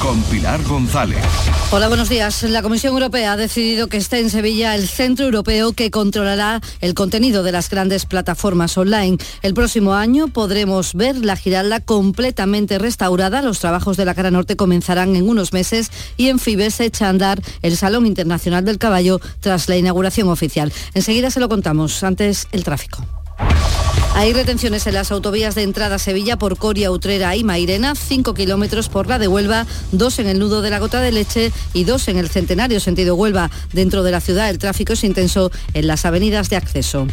Con Pilar González. Hola, buenos días. La Comisión Europea ha decidido que esté en Sevilla el centro europeo que controlará el contenido de las grandes plataformas online. El próximo año podremos ver la Giralda completamente restaurada. Los trabajos de la cara norte comenzarán en unos meses y en Fibes se echa a andar el Salón Internacional del Caballo tras la inauguración oficial. Enseguida se lo contamos. Antes el tráfico. Hay retenciones en las autovías de entrada a Sevilla por Coria, Utrera y Mairena, 5 kilómetros por la de Huelva, 2 en el nudo de la Gota de Leche y 2 en el Centenario sentido Huelva. Dentro de la ciudad el tráfico es intenso en las avenidas de acceso.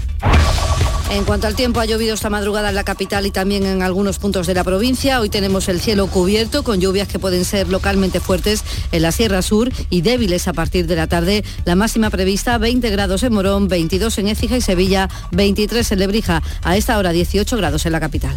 En cuanto al tiempo, ha llovido esta madrugada en la capital y también en algunos puntos de la provincia. Hoy tenemos el cielo cubierto con lluvias que pueden ser localmente fuertes en la Sierra Sur y débiles a partir de la tarde. La máxima prevista 20 grados en Morón, 22 en Écija y Sevilla, 23 en Lebrija. A esta hora 18 grados en la capital.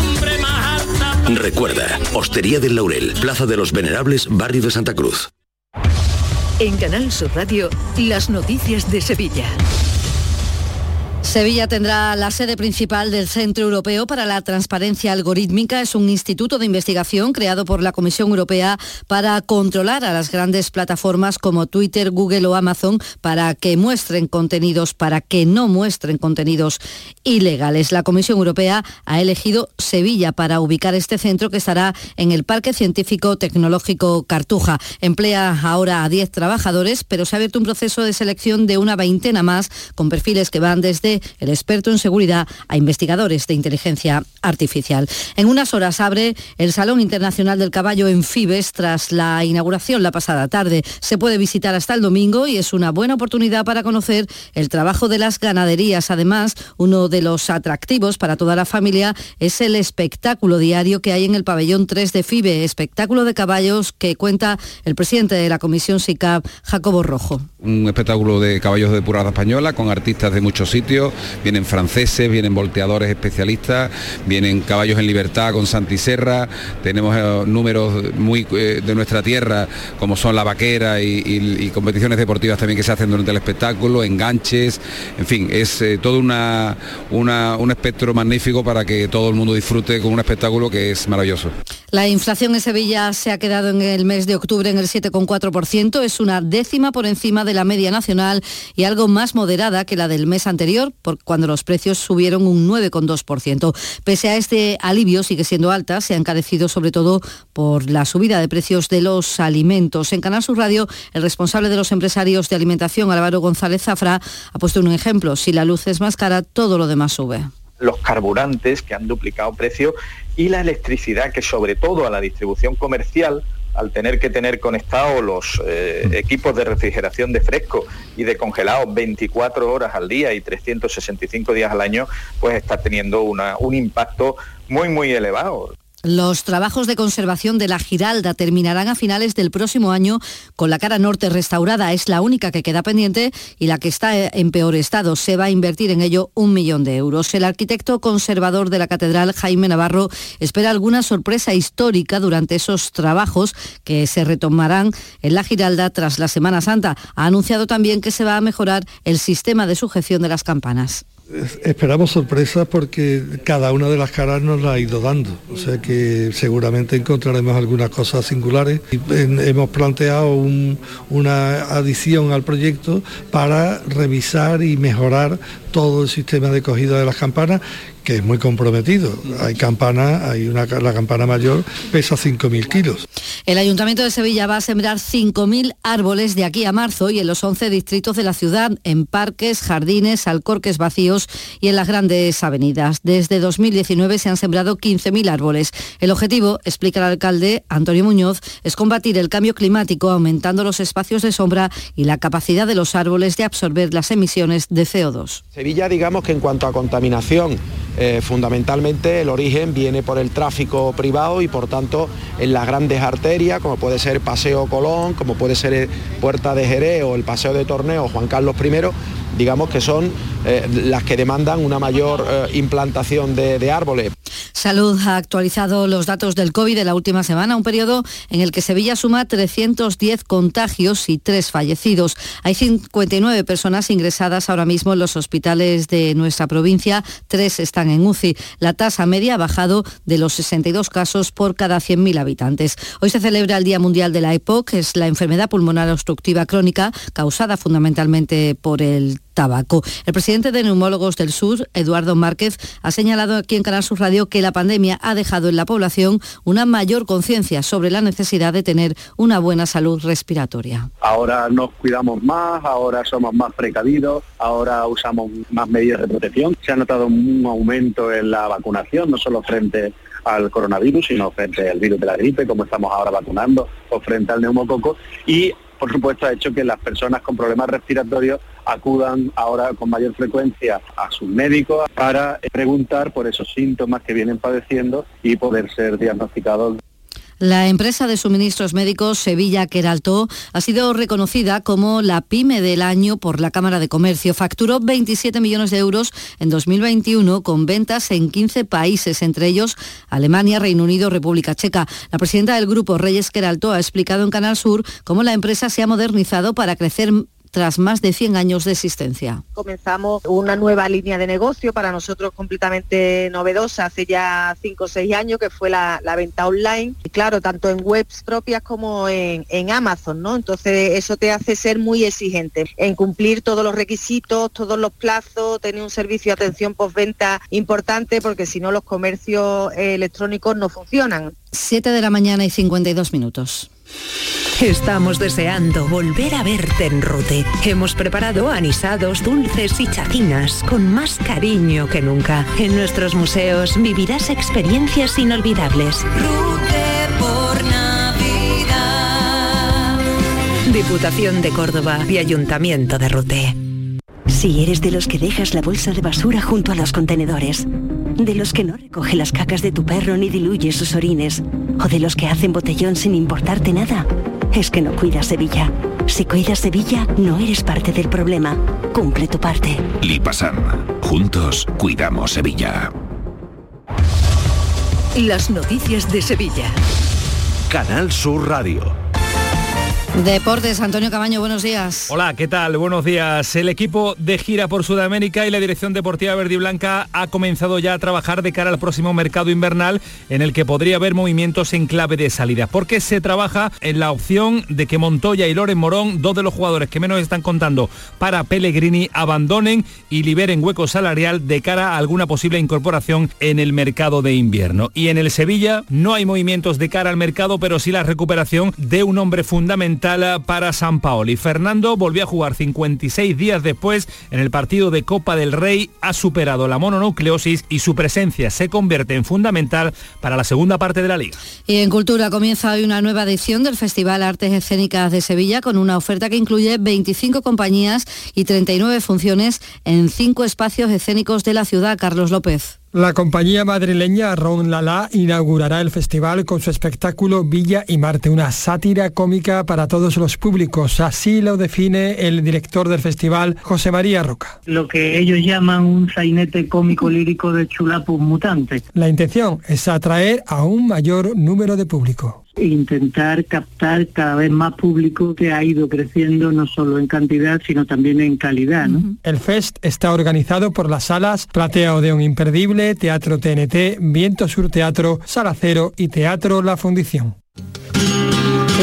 Recuerda, Hostería del Laurel, Plaza de los Venerables, Barrio de Santa Cruz. En Canal Sur Radio, las noticias de Sevilla. Sevilla tendrá la sede principal del Centro Europeo para la Transparencia Algorítmica. Es un instituto de investigación creado por la Comisión Europea para controlar a las grandes plataformas como Twitter, Google o Amazon para que muestren contenidos, para que no muestren contenidos ilegales. La Comisión Europea ha elegido Sevilla para ubicar este centro que estará en el Parque Científico Tecnológico Cartuja. Emplea ahora a 10 trabajadores, pero se ha abierto un proceso de selección de una veintena más con perfiles que van desde el experto en seguridad a investigadores de inteligencia artificial. En unas horas abre el Salón Internacional del Caballo en Fibes tras la inauguración la pasada tarde. Se puede visitar hasta el domingo y es una buena oportunidad para conocer el trabajo de las ganaderías. Además, uno de los atractivos para toda la familia es el espectáculo diario que hay en el pabellón 3 de FIBE, espectáculo de caballos que cuenta el presidente de la Comisión SICAP, Jacobo Rojo. Un espectáculo de caballos de purada española con artistas de muchos sitios, vienen franceses, vienen volteadores especialistas, vienen caballos en libertad con Santi Serra, tenemos eh, números muy eh, de nuestra tierra como son la vaquera y, competiciones deportivas también que se hacen durante el espectáculo, enganches, en fin, es eh, todo una- un espectro magnífico para que todo el mundo disfrute con un espectáculo que es maravilloso. La inflación en Sevilla se ha quedado en el mes de octubre en el 7,4%, es una décima por encima de la media nacional y algo más moderada que la del mes anterior, cuando los precios subieron un 9,2%. Pese a este alivio, sigue siendo alta, se ha encarecido sobre todo por la subida de precios de los alimentos. En Canal Sur Radio, el responsable de los empresarios de alimentación, Álvaro González Zafra, ha puesto un ejemplo. Si la luz es más cara, todo lo demás sube. los carburantes que han duplicado precio y la electricidad que sobre todo a la distribución comercial al tener que tener conectados los eh, equipos de refrigeración de fresco y de congelado 24 horas al día y 365 días al año, pues está teniendo una, un impacto muy, muy elevado. Los trabajos de conservación de la Giralda terminarán a finales del próximo año con la cara norte restaurada. Es la única que queda pendiente y la que está en peor estado. Se va a invertir en ello un millón de euros. El arquitecto conservador de la catedral, Jaime Navarro, espera alguna sorpresa histórica durante esos trabajos que se retomarán en la Giralda tras la Semana Santa. Ha anunciado también que se va a mejorar el sistema de sujeción de las campanas. Esperamos sorpresas porque cada una de las caras nos la ha ido dando, o sea que seguramente encontraremos algunas cosas singulares. Hemos planteado una adición al proyecto para revisar y mejorar todo el sistema de cogida de las campanas que es muy comprometido. Hay campana, hay una, la campana mayor pesa 5.000 kilos. El Ayuntamiento de Sevilla va a sembrar 5.000 árboles de aquí a marzo y en los 11 distritos de la ciudad, en parques, jardines, alcorques vacíos y en las grandes avenidas. Desde 2019 se han sembrado 15.000 árboles. El objetivo, explica el alcalde Antonio Muñoz, es combatir el cambio climático aumentando los espacios de sombra y la capacidad de los árboles de absorber las emisiones de CO2. Sevilla, digamos que en cuanto a contaminación, eh, fundamentalmente el origen viene por el tráfico privado y por tanto en las grandes arterias, como puede ser Paseo Colón, como puede ser Puerta de Jerez o el Paseo de Torneo Juan Carlos I, digamos que son eh, las que demandan una mayor eh, implantación de, árboles. Salud ha actualizado los datos del COVID de la última semana, un periodo en el que Sevilla suma 310 contagios y 3 fallecidos. Hay 59 personas ingresadas ahora mismo en los hospitales de nuestra provincia, 3 están en UCI. La tasa media ha bajado de los 62 casos por cada 100.000 habitantes. Hoy se celebra el Día Mundial de la EPOC, que es la enfermedad pulmonar obstructiva crónica causada fundamentalmente por el tabaco. El presidente de Neumólogos del Sur, Eduardo Márquez, ha señalado aquí en Canal Sur Radio que la pandemia ha dejado en la población una mayor conciencia sobre la necesidad de tener una buena salud respiratoria. Ahora nos cuidamos más, ahora somos más precavidos, ahora usamos más medidas de protección. Se ha notado un aumento en la vacunación, no solo frente al coronavirus, sino frente al virus de la gripe, como estamos ahora vacunando, o frente al neumococo. Y por supuesto, ha hecho que las personas con problemas respiratorios acudan ahora con mayor frecuencia a sus médicos para preguntar por esos síntomas que vienen padeciendo y poder ser diagnosticados la empresa de suministros médicos Sevilla Queralto ha sido reconocida como la pyme del año por la Cámara de Comercio. Facturó 27 millones de euros en 2021 con ventas en 15 países, entre ellos Alemania, Reino Unido, República Checa. La presidenta del grupo Reyes Queralto ha explicado en Canal Sur cómo la empresa se ha modernizado para crecer tras más de 100 años de existencia. Comenzamos una nueva línea de negocio para nosotros completamente novedosa hace ya 5 o 6 años, que fue la, venta online. Y claro, tanto en webs propias como en, Amazon, ¿no? Entonces eso te hace ser muy exigente en cumplir todos los requisitos, todos los plazos, tener un servicio de atención postventa importante, porque si no los comercios electrónicos no funcionan. 7 de la mañana y 52 minutos. Estamos deseando volver a verte en Rute. Hemos preparado anisados, dulces y chacinas con más cariño que nunca. En nuestros museos vivirás experiencias inolvidables. Rute por Navidad. Diputación de Córdoba y Ayuntamiento de Rute. Si eres de los que dejas la bolsa de basura junto a los contenedores, de los que no recoge las cacas de tu perro ni diluye sus orines, o de los que hacen botellón sin importarte nada, es que no cuidas Sevilla. Si cuidas Sevilla, no eres parte del problema. Cumple tu parte. Lipasan. Juntos cuidamos Sevilla. Las noticias de Sevilla. Canal Sur Radio. Deportes, Antonio Camaño, buenos días. Hola, ¿qué tal? Buenos días. El equipo de gira por Sudamérica y la Dirección Deportiva Verde y Blanca ha comenzado ya a trabajar de cara al próximo mercado invernal en el que podría haber movimientos en clave de salida, porque se trabaja en la opción de que Montoya y Loren Morón, dos de los jugadores que menos están contando para Pellegrini, abandonen y liberen hueco salarial de cara a alguna posible incorporación en el mercado de invierno. Y en el Sevilla no hay movimientos de cara al mercado, pero sí la recuperación de un hombre fundamental para San Paoli. Fernando volvió a jugar 56 días después en el partido de Copa del Rey, ha superado la mononucleosis y su presencia se convierte en fundamental para la segunda parte de la liga. Y en Cultura comienza hoy una nueva edición del Festival Artes Escénicas de Sevilla con una oferta que incluye 25 compañías y 39 funciones en cinco espacios escénicos de la ciudad. Carlos López. La compañía madrileña Ron Lala inaugurará el festival con su espectáculo Villa y Marte, una sátira cómica para todos los públicos. Así lo define el director del festival, José María Roca. Lo que ellos llaman un sainete cómico lírico de chulapus mutante. La intención es atraer a un mayor número de público intentar captar cada vez más público que ha ido creciendo no solo en cantidad sino también en calidad. El Fest está organizado por las salas Platea Odeón Imperdible, Teatro TNT, Viento Sur Teatro, Sala Cero y Teatro La Fundición.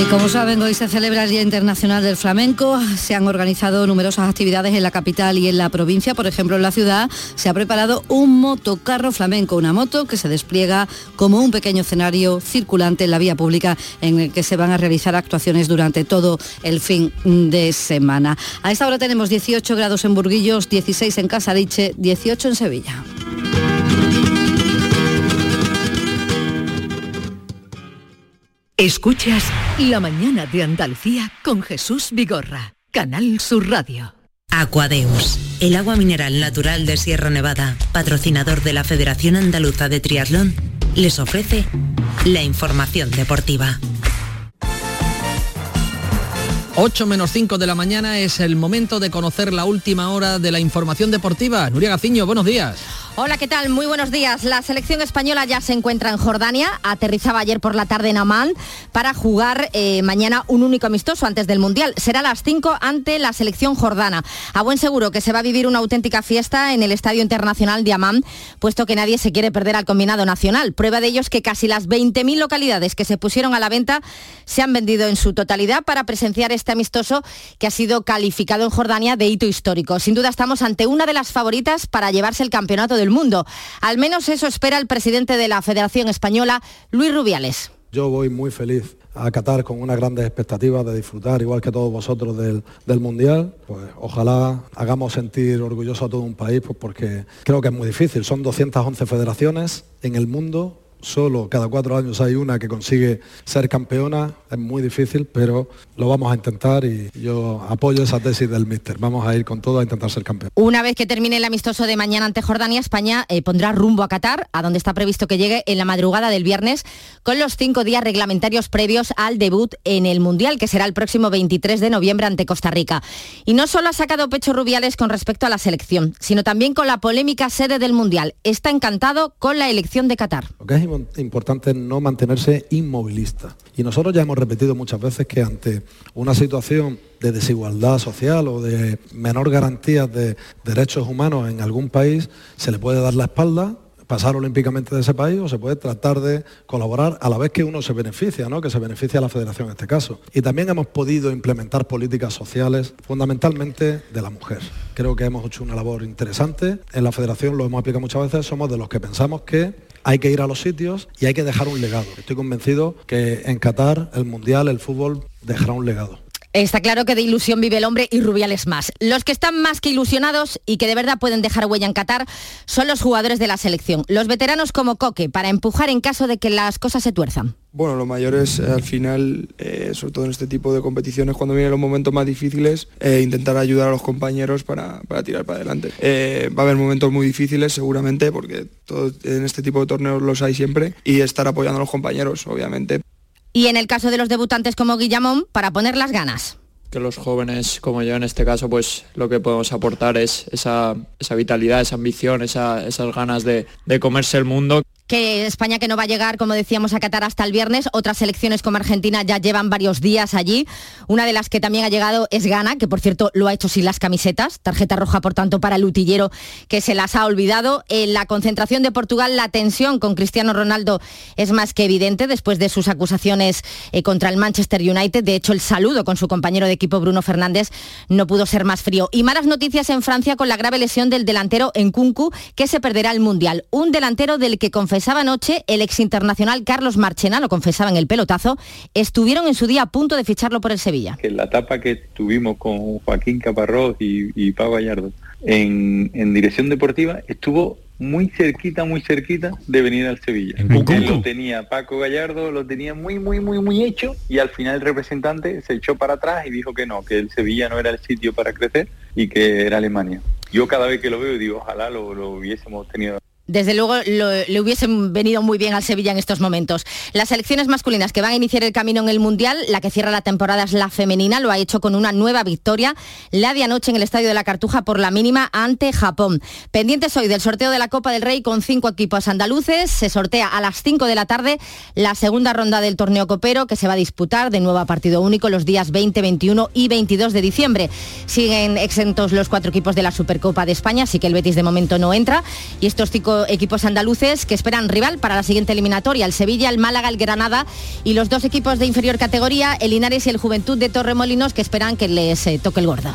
Y como saben, hoy se celebra el Día Internacional del Flamenco. Se han organizado numerosas actividades en la capital y en la provincia. Por ejemplo, en la ciudad se ha preparado un motocarro flamenco, una moto que se despliega como un pequeño escenario circulante en la vía pública en el que se van a realizar actuaciones durante todo el fin de semana. A esta hora tenemos 18 grados en Burguillos, 16 en Casariche, 18 en Sevilla. Escuchas La mañana de Andalucía con Jesús Vigorra, Canal Sur Radio. Aquadeus, el agua mineral natural de Sierra Nevada, patrocinador de la Federación Andaluza de Triatlón, les ofrece la información deportiva. 8 menos 5 de la mañana es el momento de conocer la última hora de la información deportiva. Nuria Gaciño, buenos días. Hola, ¿qué tal? Muy buenos días. La selección española ya se encuentra en Jordania, aterrizaba ayer por la tarde en Amán para jugar eh, mañana un único amistoso antes del Mundial. Será a las 5 ante la selección jordana. A buen seguro que se va a vivir una auténtica fiesta en el Estadio Internacional de Amán, puesto que nadie se quiere perder al combinado nacional. Prueba de ello es que casi las 20.000 localidades que se pusieron a la venta se han vendido en su totalidad para presenciar este amistoso que ha sido calificado en Jordania de hito histórico. Sin duda estamos ante una de las favoritas para llevarse el campeonato del mundo. Al menos eso espera el presidente de la Federación Española, Luis Rubiales. Yo voy muy feliz a Qatar con unas grandes expectativas de disfrutar, igual que todos vosotros, del, del, Mundial. Pues ojalá hagamos sentir orgulloso a todo un país, pues porque creo que es muy difícil. Son 211 federaciones en el mundo, solo cada cuatro años hay una que consigue ser campeona, es muy difícil, pero lo vamos a intentar y yo apoyo esa tesis del míster. Vamos a ir con todo a intentar ser campeón. Una vez que termine el amistoso de mañana ante Jordania, España eh, pondrá rumbo a Qatar, a donde está previsto que llegue en la madrugada del viernes, con los cinco días reglamentarios previos al debut en el Mundial, que será el próximo 23 de noviembre ante Costa Rica. Y no solo ha sacado pecho Rubiales con respecto a la selección, sino también con la polémica sede del Mundial. Está encantado con la elección de Qatar importante no mantenerse inmovilista. Y nosotros ya hemos repetido muchas veces que ante una situación de desigualdad social o de menor garantía de derechos humanos en algún país, se le puede dar la espalda pasar olímpicamente de ese país o se puede tratar de colaborar a la vez que uno se beneficia, ¿no? que se beneficia a la federación en este caso. Y también hemos podido implementar políticas sociales fundamentalmente de la mujer. Creo que hemos hecho una labor interesante. En la federación lo hemos aplicado muchas veces, somos de los que pensamos que hay que ir a los sitios y hay que dejar un legado. Estoy convencido que en Qatar el Mundial, el fútbol, dejará un legado. Está claro que de ilusión vive el hombre y Rubiales más. Los que están más que ilusionados y que de verdad pueden dejar huella en Qatar son los jugadores de la selección, los veteranos como Coque, para empujar en caso de que las cosas se tuerzan. Bueno, lo mayor es al final, eh, sobre todo en este tipo de competiciones, cuando vienen los momentos más difíciles, eh, intentar ayudar a los compañeros para, tirar para adelante. Eh, va a haber momentos muy difíciles seguramente, porque en este tipo de torneos los hay siempre, y estar apoyando a los compañeros, obviamente. Y en el caso de los debutantes como Guillamón, para poner las ganas. Que los jóvenes como yo en este caso pues lo que podemos aportar es esa, vitalidad, esa ambición, esas ganas de, de comerse el mundo que España que no va a llegar, como decíamos, a Qatar hasta el viernes. Otras selecciones como Argentina ya llevan varios días allí. Una de las que también ha llegado es Ghana, que por cierto lo ha hecho sin las camisetas. Tarjeta roja, por tanto, para el utillero que se las ha olvidado. En la concentración de Portugal, la tensión con Cristiano Ronaldo es más que evidente después de sus acusaciones eh, contra el Manchester United. De hecho, el saludo con su compañero de equipo Bruno Fernández no pudo ser más frío. Y malas noticias en Francia con la grave lesión del delantero Nkunku, que se perderá el Mundial. Un delantero del que confesó confesaba anoche, el ex internacional Carlos Marchena, lo confesaba en el pelotazo, estuvieron en su día a punto de ficharlo por el Sevilla. Que la etapa que tuvimos con Joaquín Caparrós y, y Pau Gallardo en, en dirección deportiva estuvo muy cerquita, muy cerquita de venir al Sevilla. Él lo tenía Paco Gallardo, lo tenía muy, muy, muy, muy hecho y al final el representante se echó para atrás y dijo que no, que el Sevilla no era el sitio para crecer y que era Alemania. Yo cada vez que lo veo digo, ojalá lo, lo hubiésemos tenido desde luego le hubiesen venido muy bien al Sevilla en estos momentos. Las selecciones masculinas que van a iniciar el camino en el Mundial, la que cierra la temporada es la femenina, lo ha hecho con una nueva victoria, la de anoche en el Estadio de la Cartuja por la mínima ante Japón. Pendientes hoy del sorteo de la Copa del Rey con cinco equipos andaluces, se sortea a las 5 de la tarde la segunda ronda del torneo copero que se va a disputar de nuevo a partido único los días 20, 21 y 22 de diciembre. Siguen exentos los cuatro equipos de la Supercopa de España, así que el Betis de momento no entra y estos cinco equipos andaluces que esperan rival para la siguiente eliminatoria, el Sevilla, el Málaga, el Granada y los dos equipos de inferior categoría, el Linares y el Juventud de Torremolinos, que esperan que les eh, toque el gorda.